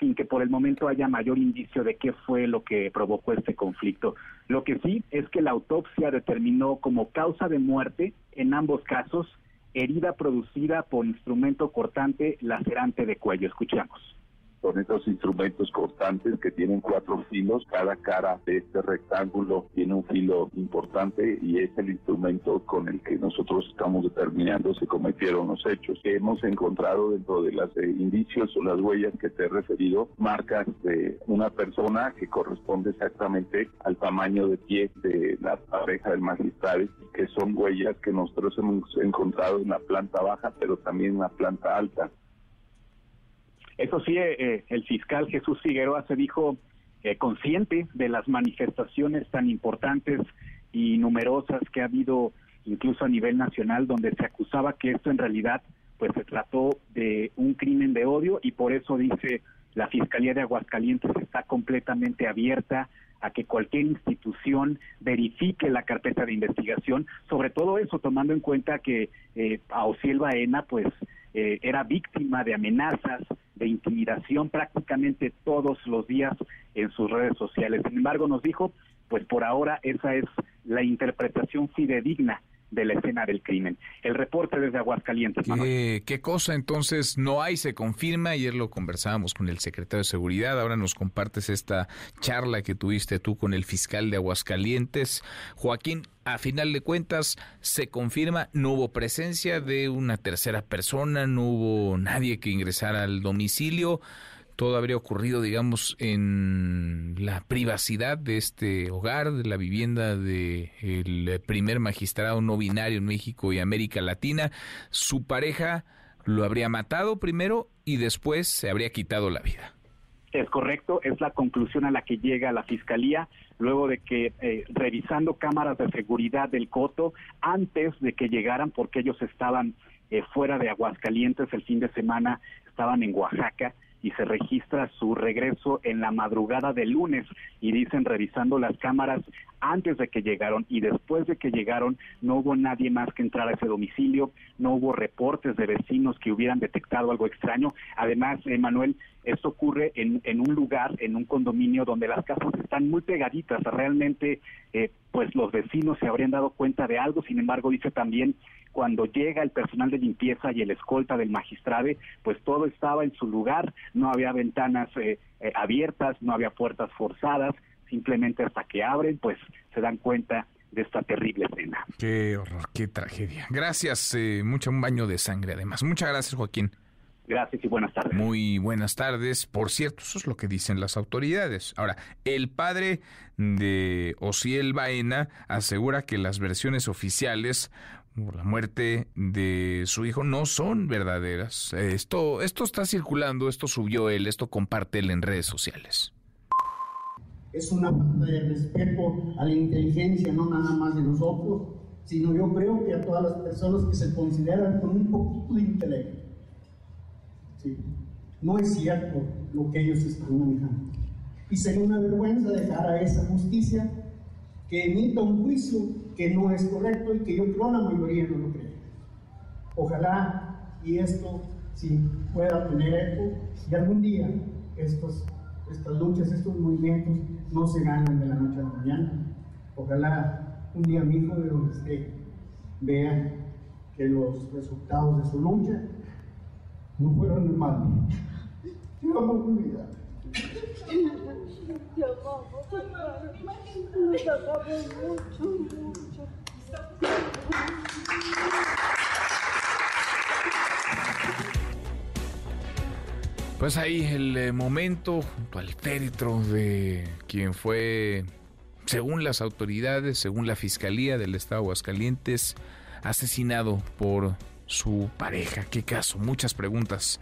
sin que por el momento haya mayor indicio de qué fue lo que provocó este conflicto. Lo que sí es que la autopsia determinó como causa de muerte, en ambos casos, herida producida por instrumento cortante lacerante de cuello. Escuchamos con estos instrumentos cortantes que tienen cuatro filos. Cada cara de este rectángulo tiene un filo importante y es el instrumento con el que nosotros estamos determinando si cometieron los hechos. Hemos encontrado dentro de los eh, indicios o las huellas que te he referido marcas de una persona que corresponde exactamente al tamaño de pie de la pareja del magistrado, que son huellas que nosotros hemos encontrado en la planta baja, pero también en la planta alta. Eso sí, eh, eh, el fiscal Jesús Figueroa se dijo eh, consciente de las manifestaciones tan importantes y numerosas que ha habido incluso a nivel nacional, donde se acusaba que esto en realidad pues se trató de un crimen de odio y por eso dice la Fiscalía de Aguascalientes está completamente abierta a que cualquier institución verifique la carpeta de investigación, sobre todo eso tomando en cuenta que eh, Baena pues eh, era víctima de amenazas, de intimidación prácticamente todos los días en sus redes sociales. Sin embargo, nos dijo, pues por ahora esa es la interpretación fidedigna de la escena del crimen. El reporte desde Aguascalientes. ¿Qué, cosa entonces no hay? Se confirma. Ayer lo conversábamos con el secretario de Seguridad. Ahora nos compartes esta charla que tuviste tú con el fiscal de Aguascalientes. Joaquín, a final de cuentas, se confirma, no hubo presencia de una tercera persona, no hubo nadie que ingresara al domicilio todo habría ocurrido, digamos, en la privacidad de este hogar, de la vivienda del el primer magistrado no binario en México y América Latina. Su pareja lo habría matado primero y después se habría quitado la vida. Es correcto, es la conclusión a la que llega la fiscalía luego de que eh, revisando cámaras de seguridad del Coto antes de que llegaran porque ellos estaban eh, fuera de Aguascalientes el fin de semana, estaban en Oaxaca y se registra su regreso en la madrugada del lunes y dicen revisando las cámaras antes de que llegaron y después de que llegaron no hubo nadie más que entrar a ese domicilio, no hubo reportes de vecinos que hubieran detectado algo extraño. Además, Manuel, esto ocurre en, en, un lugar, en un condominio donde las casas están muy pegaditas. Realmente, eh, pues los vecinos se habrían dado cuenta de algo. Sin embargo, dice también cuando llega el personal de limpieza y el escolta del magistrado, pues todo estaba en su lugar, no había ventanas eh, eh, abiertas, no había puertas forzadas, simplemente hasta que abren, pues se dan cuenta de esta terrible escena. Qué horror, qué tragedia. Gracias, eh, mucho un baño de sangre además. Muchas gracias, Joaquín. Gracias y buenas tardes. Muy buenas tardes. Por cierto, eso es lo que dicen las autoridades. Ahora, el padre de Ociel Baena asegura que las versiones oficiales por la muerte de su hijo no son verdaderas. Esto, esto está circulando, esto subió él, esto comparte él en redes sociales. Es una falta de respeto a la inteligencia, no nada más de nosotros, sino yo creo que a todas las personas que se consideran con un poquito de intelecto. No es cierto lo que ellos están manejando. Y sería una vergüenza dejar a esa justicia que emita un juicio que no es correcto y que yo creo la mayoría no lo cree. Ojalá y esto sí pueda tener eco y algún día estos, estas luchas, estos movimientos no se ganan de la noche a la mañana. Ojalá un día mi hijo de donde esté vea que los resultados de su lucha no fueron en mal. Yo Pues ahí el eh, momento junto al féretro de quien fue, según las autoridades, según la Fiscalía del Estado de Aguascalientes, asesinado por su pareja. ¿Qué caso? Muchas preguntas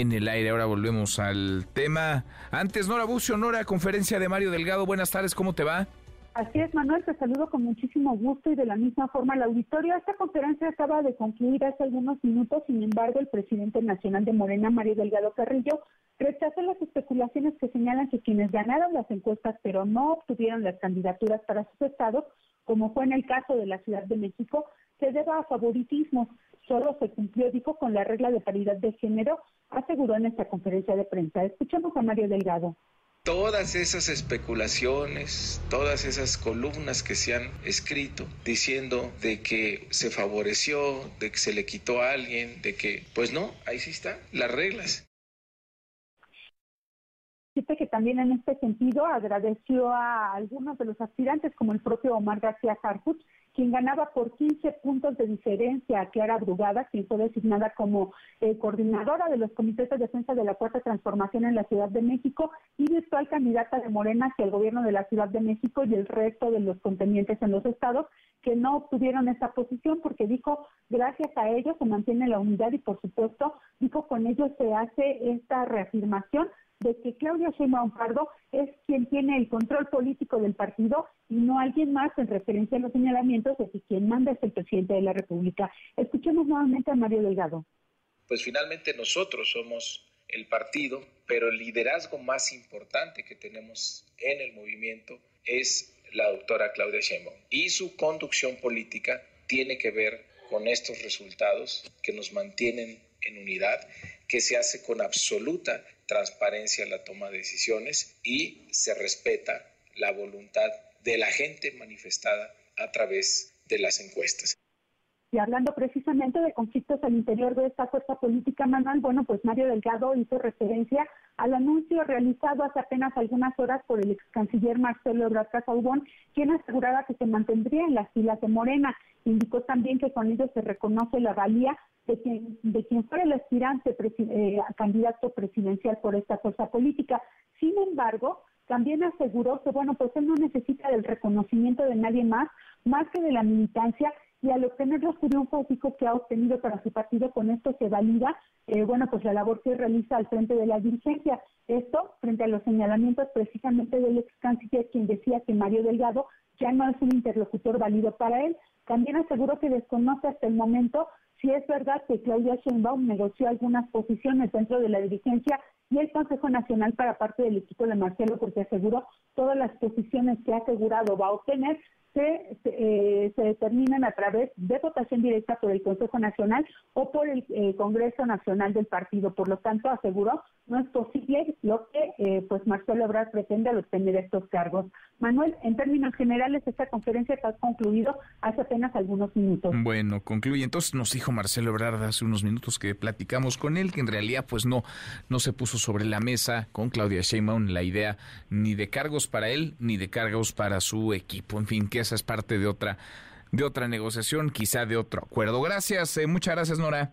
en el aire. Ahora volvemos al tema. Antes, Nora Bucio, Nora, conferencia de Mario Delgado. Buenas tardes, ¿cómo te va? Así es, Manuel, te saludo con muchísimo gusto y de la misma forma al auditorio. Esta conferencia acaba de concluir hace algunos minutos, sin embargo, el presidente nacional de Morena, Mario Delgado Carrillo, rechazó las especulaciones que señalan que quienes ganaron las encuestas pero no obtuvieron las candidaturas para sus estados, como fue en el caso de la Ciudad de México, se deba a favoritismo. Solo se cumplió, dijo, con la regla de paridad de género, aseguró en esta conferencia de prensa. Escuchemos a Mario Delgado todas esas especulaciones, todas esas columnas que se han escrito diciendo de que se favoreció, de que se le quitó a alguien, de que, pues no, ahí sí están las reglas. Dice que también en este sentido agradeció a algunos de los aspirantes, como el propio Omar García Harfuch, quien ganaba por 15 puntos de diferencia a Clara Brugada, quien fue designada como eh, coordinadora de los comités de defensa de la Cuarta Transformación en la Ciudad de México y virtual candidata de Morena hacia el gobierno de la Ciudad de México y el resto de los contendientes en los estados que no obtuvieron esa posición porque dijo, gracias a ellos se mantiene la unidad y por supuesto, dijo, con ellos se hace esta reafirmación de que Claudia Sheinbaum Pardo es quien tiene el control político del partido y no alguien más en referencia a los señalamientos de que quien manda es el presidente de la República. Escuchemos nuevamente a Mario Delgado. Pues finalmente nosotros somos el partido, pero el liderazgo más importante que tenemos en el movimiento es la doctora Claudia Sheinbaum y su conducción política tiene que ver con estos resultados que nos mantienen en unidad, que se hace con absoluta transparencia en la toma de decisiones y se respeta la voluntad de la gente manifestada a través de las encuestas. Y hablando precisamente de conflictos al interior de esta fuerza política, Manuel, bueno, pues Mario Delgado hizo referencia al anuncio realizado hace apenas algunas horas por el ex canciller Marcelo Ebrard Casaubon, quien aseguraba que se mantendría en las filas de Morena. Indicó también que con ello se reconoce la valía de quien, de quien fuera el aspirante eh, candidato presidencial por esta fuerza política. Sin embargo, también aseguró que, bueno, pues él no necesita del reconocimiento de nadie más, más que de la militancia, y al obtener los triunfos que ha obtenido para su partido, con esto se valida, eh, bueno, pues la labor que realiza al frente de la dirigencia. Esto frente a los señalamientos precisamente del ex canciller, quien decía que Mario Delgado ya no es un interlocutor válido para él. También aseguró que desconoce hasta el momento si es verdad que Claudia Sheinbaum negoció algunas posiciones dentro de la dirigencia y el Consejo Nacional para parte del equipo de Marcelo, porque aseguró todas las posiciones que ha asegurado va a obtener se, eh, se determinan a través de votación directa por el Consejo Nacional o por el eh, Congreso Nacional del partido. Por lo tanto, aseguró, no es posible lo que eh, pues Marcelo Ebrard pretende al obtener estos cargos. Manuel, en términos generales, esta conferencia ha concluido hace apenas algunos minutos. Bueno, concluye. Entonces nos dijo Marcelo Ebrard hace unos minutos que platicamos con él, que en realidad pues no, no se puso sobre la mesa con Claudia Sheinbaum la idea ni de cargos para él ni de cargos para su equipo. En fin, que esa es parte de otra, de otra negociación, quizá de otro acuerdo. Gracias, eh, muchas gracias Nora.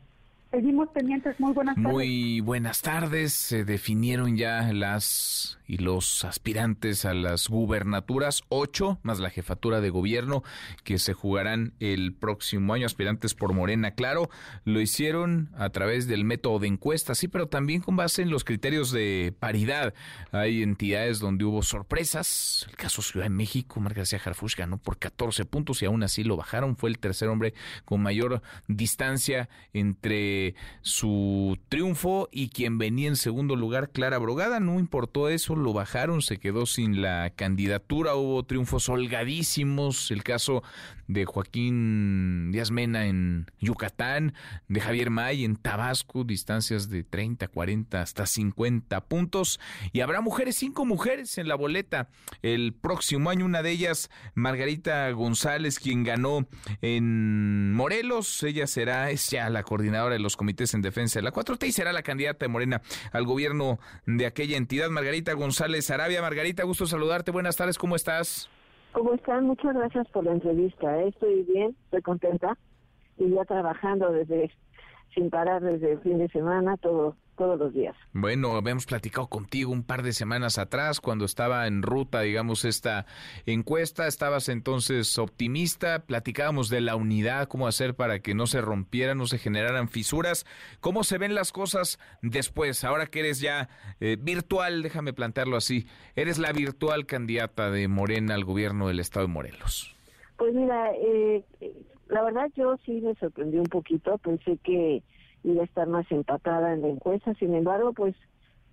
Seguimos pendientes. Muy buenas tardes. Muy buenas tardes. Se definieron ya las y los aspirantes a las gubernaturas, ocho más la jefatura de gobierno que se jugarán el próximo año. Aspirantes por Morena, claro. Lo hicieron a través del método de encuesta, sí, pero también con base en los criterios de paridad. Hay entidades donde hubo sorpresas. El caso Ciudad de México, Mar García Harfuch ganó por 14 puntos y aún así lo bajaron. Fue el tercer hombre con mayor distancia entre de su triunfo y quien venía en segundo lugar, Clara Brogada. No importó eso, lo bajaron, se quedó sin la candidatura. Hubo triunfos holgadísimos. El caso de Joaquín Díaz Mena en Yucatán, de Javier May en Tabasco, distancias de 30, 40 hasta 50 puntos. Y habrá mujeres, cinco mujeres en la boleta el próximo año. Una de ellas, Margarita González, quien ganó en Morelos. Ella será, es ya la coordinadora de los comités en defensa de la 4T y será la candidata de Morena al gobierno de aquella entidad. Margarita González Arabia. Margarita, gusto saludarte. Buenas tardes, ¿cómo estás? ¿Cómo están? Muchas gracias por la entrevista. ¿eh? Estoy bien, estoy contenta y ya trabajando desde sin parar desde el fin de semana, todo, todos los días. Bueno, habíamos platicado contigo un par de semanas atrás cuando estaba en ruta, digamos, esta encuesta. Estabas entonces optimista, platicábamos de la unidad, cómo hacer para que no se rompieran, no se generaran fisuras. ¿Cómo se ven las cosas después? Ahora que eres ya eh, virtual, déjame plantearlo así, eres la virtual candidata de Morena al gobierno del estado de Morelos. Pues mira, eh, la verdad yo sí me sorprendí un poquito, pensé que iba a estar más empatada en la encuesta, sin embargo, pues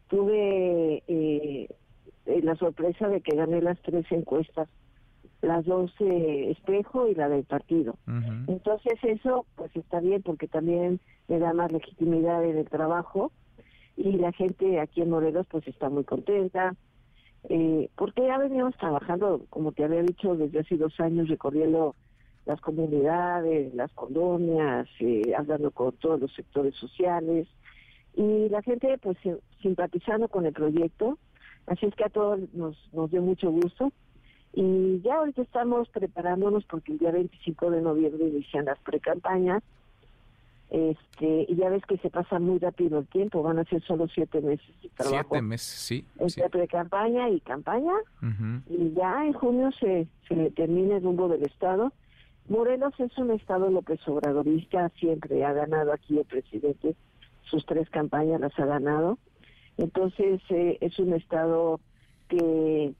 tuve eh, eh, la sorpresa de que gané las tres encuestas, las dos eh, espejo y la del partido. Entonces eso pues está bien porque también me da más legitimidad en el trabajo y la gente aquí en Morelos pues está muy contenta. Eh, porque ya veníamos trabajando, como te había dicho, desde hace dos años recorriendo las comunidades, las colonias, eh, hablando con todos los sectores sociales y la gente pues simpatizando con el proyecto. Así es que a todos nos, nos dio mucho gusto. Y ya ahorita estamos preparándonos porque el día 25 de noviembre inician las precampañas. Este, y ya ves que se pasa muy rápido el tiempo, van a ser solo siete meses de trabajo. Siete meses, sí. Entre pre-campaña y campaña. Y ya en junio se, se termina el rumbo del Estado Morelos es un estado López Obradorista, siempre ha ganado aquí el presidente, sus tres campañas las ha ganado. Entonces eh, es un estado que,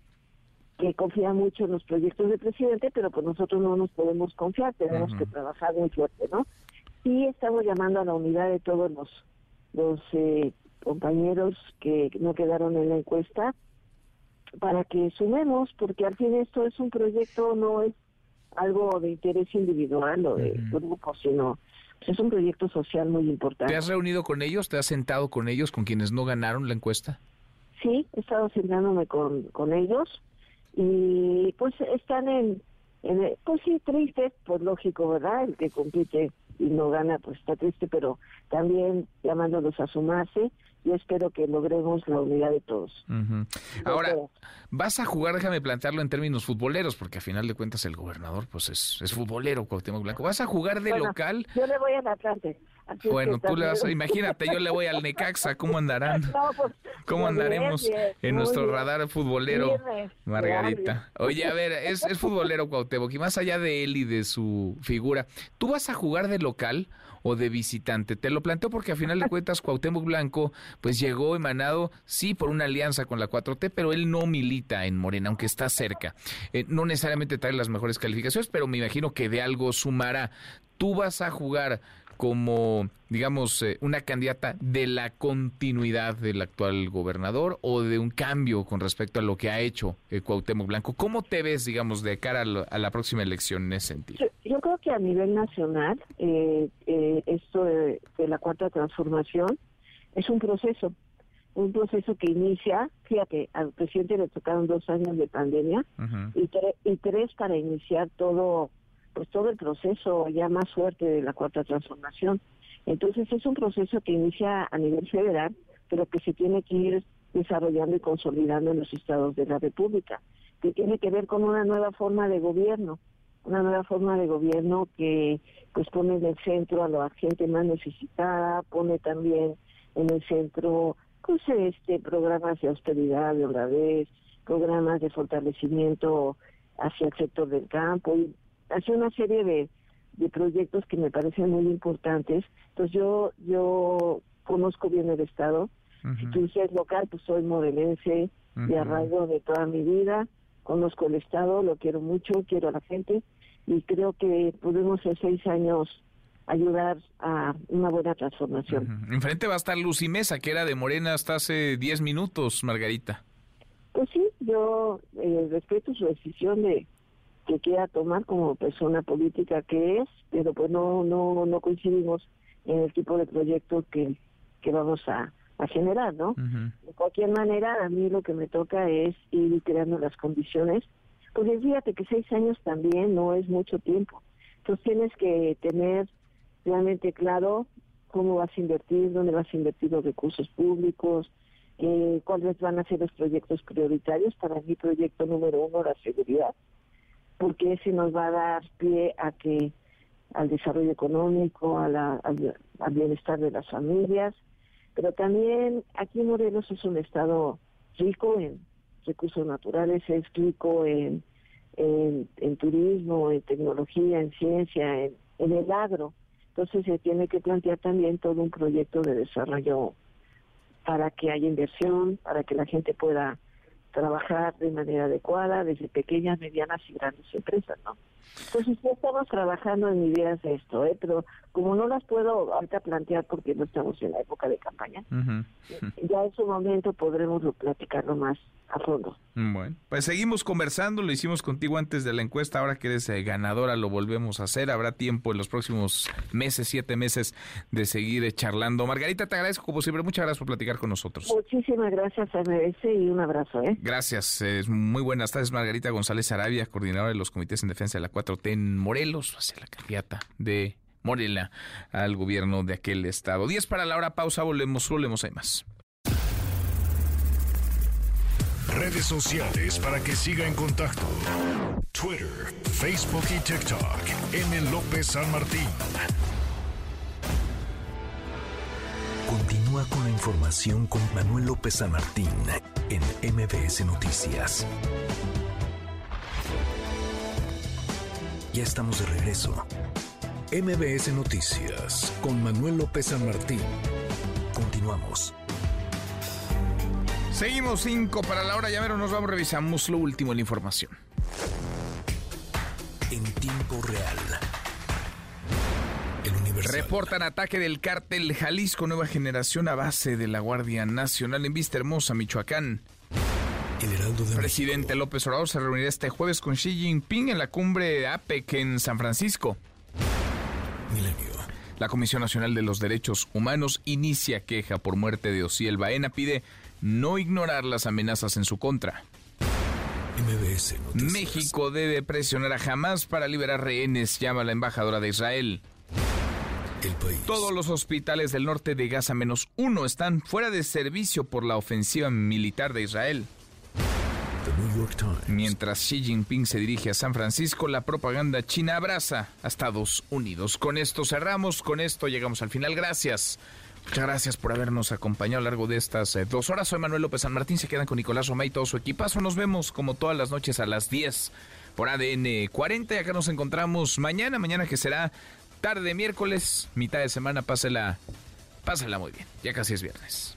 que confía mucho en los proyectos del presidente, pero pues nosotros no nos podemos confiar, tenemos que trabajar muy fuerte, ¿no? Y estamos llamando a la unidad de todos los, los eh, compañeros que no quedaron en la encuesta para que sumemos, porque al fin esto es un proyecto, no es algo de interés individual o de grupo, sino pues, es un proyecto social muy importante. ¿Te has reunido con ellos? ¿Te has sentado con ellos, con quienes no ganaron la encuesta? Sí, he estado sentándome con, con ellos y pues están en, en, pues sí, tristes, pues lógico, ¿verdad? El que compite y no gana, pues está triste, pero también llamándolos a sumarse yo espero que logremos la unidad de todos. Ahora, vas a jugar, déjame plantearlo en términos futboleros, porque a final de cuentas el gobernador pues es, es futbolero, Cuauhtémoc Blanco. ¿Vas a jugar de local? Yo le voy al Atlante. bueno, tú le vas a, imagínate, yo le voy al Necaxa, ¿cómo andarán? Pues, ¿Cómo andaremos en nuestro radar futbolero, Margarita? Oye, a ver, es, es futbolero Cuauhtémoc, y más allá de él y de su figura, ¿tú vas a jugar de local o de visitante? Te lo planteo porque a final de cuentas Cuauhtémoc Blanco pues llegó emanado, sí, por una alianza con la 4T, pero él no milita en Morena, aunque está cerca. Eh, no necesariamente trae las mejores calificaciones, pero me imagino que de algo sumará. Tú vas a jugar como, digamos, eh, una candidata de la continuidad del actual gobernador o de un cambio con respecto a lo que ha hecho eh, Cuauhtémoc Blanco. ¿Cómo te ves, digamos, de cara a, la próxima elección en ese sentido? Yo, creo que a nivel nacional, eh, eh, esto de, la cuarta transformación es un proceso, un proceso que inicia, fíjate, al presidente le tocaron dos años de pandemia y, y tres para iniciar todo pues todo el proceso ya más fuerte de la cuarta transformación. Entonces es un proceso que inicia a nivel federal, pero que se tiene que ir desarrollando y consolidando en los estados de la República, que tiene que ver con una nueva forma de gobierno, una nueva forma de gobierno que pues pone en el centro a la gente más necesitada, pone también en el centro pues este programas de austeridad, de obradez, programas de fortalecimiento hacia el sector del campo y hace una serie de, de proyectos que me parecen muy importantes. Entonces yo yo conozco bien el estado. Si tú dices local, pues soy morelense de arraigo de toda mi vida. Conozco el estado, lo quiero mucho, quiero a la gente y creo que podemos en seis años ayudar a una buena transformación. Enfrente va a estar Lucy Mesa, que era de Morena hasta hace 10 minutos, Margarita. Pues sí, yo eh, respeto su decisión de que quiera tomar como persona política que es, pero pues no no no coincidimos en el tipo de proyecto que, que vamos a, a generar, ¿no? De cualquier manera, a mí lo que me toca es ir creando las condiciones, porque fíjate que seis años también no es mucho tiempo. Entonces tienes que tener realmente claro cómo vas a invertir, dónde vas a invertir los recursos públicos, eh, cuáles van a ser los proyectos prioritarios. Para mi proyecto número uno, la seguridad, porque ese nos va a dar pie a que al desarrollo económico, a la, al, bienestar de las familias, pero también aquí Morelos es un estado rico en recursos naturales, es rico en, en, turismo, en tecnología, en ciencia, en, en el agro. Entonces se tiene que plantear también todo un proyecto de desarrollo para que haya inversión, para que la gente pueda trabajar de manera adecuada desde pequeñas, medianas y grandes empresas, ¿no? Entonces ya estamos trabajando en ideas de esto, ¿eh? pero como no las puedo ahorita plantear porque no estamos en la época de campaña, ya en su momento podremos platicarlo más a fondo. Bueno, pues seguimos conversando, lo hicimos contigo antes de la encuesta, ahora que eres eh, ganadora lo volvemos a hacer, habrá tiempo en los próximos meses, siete meses, de seguir eh, charlando. Margarita, te agradezco como siempre, muchas gracias por platicar con nosotros. Muchísimas gracias, a MBS y un abrazo. ¿eh? Gracias, muy buenas tardes, Margarita González Arabia, coordinadora de los comités en defensa de la 4T en Morelos, hacia la candidata de Morela al gobierno de aquel estado. 10 para la hora, pausa, volvemos, volvemos, hay más. Redes sociales para que siga en contacto: Twitter, Facebook y TikTok. M. López San Martín. Continúa con la información con Manuel López San Martín en MBS Noticias. Ya estamos de regreso. MBS Noticias con Manuel López San Martín. Continuamos. Seguimos cinco para la hora, ya ver, nos vamos, revisamos lo último en la información. En tiempo real. El Universal. Reportan ataque del cártel Jalisco Nueva Generación a base de la Guardia Nacional en Vista Hermosa, Michoacán. El Heraldo de Presidente López Obrador se reunirá este jueves con Xi Jinping en la cumbre APEC en San Francisco. Milenio. La Comisión Nacional de los Derechos Humanos inicia queja por muerte de Osiel Baena. Pide no ignorar las amenazas en su contra. MBS Noticias. México debe presionar a Hamas para liberar rehenes, llama la embajadora de Israel. El país. Todos los hospitales del norte de Gaza menos uno están fuera de servicio por la ofensiva militar de Israel. Mientras Xi Jinping se dirige a San Francisco, la propaganda china abraza a Estados Unidos. Con esto cerramos, con esto llegamos al final. Gracias. Muchas gracias por habernos acompañado a lo largo de estas eh, dos horas. Soy Manuel López San Martín. Se quedan con Nicolás Romay y todo su equipazo. Nos vemos como todas las noches a las 10 por ADN 40. Y acá nos encontramos mañana. Mañana que será tarde miércoles, mitad de semana. Pásela, pásela muy bien. Ya casi es viernes.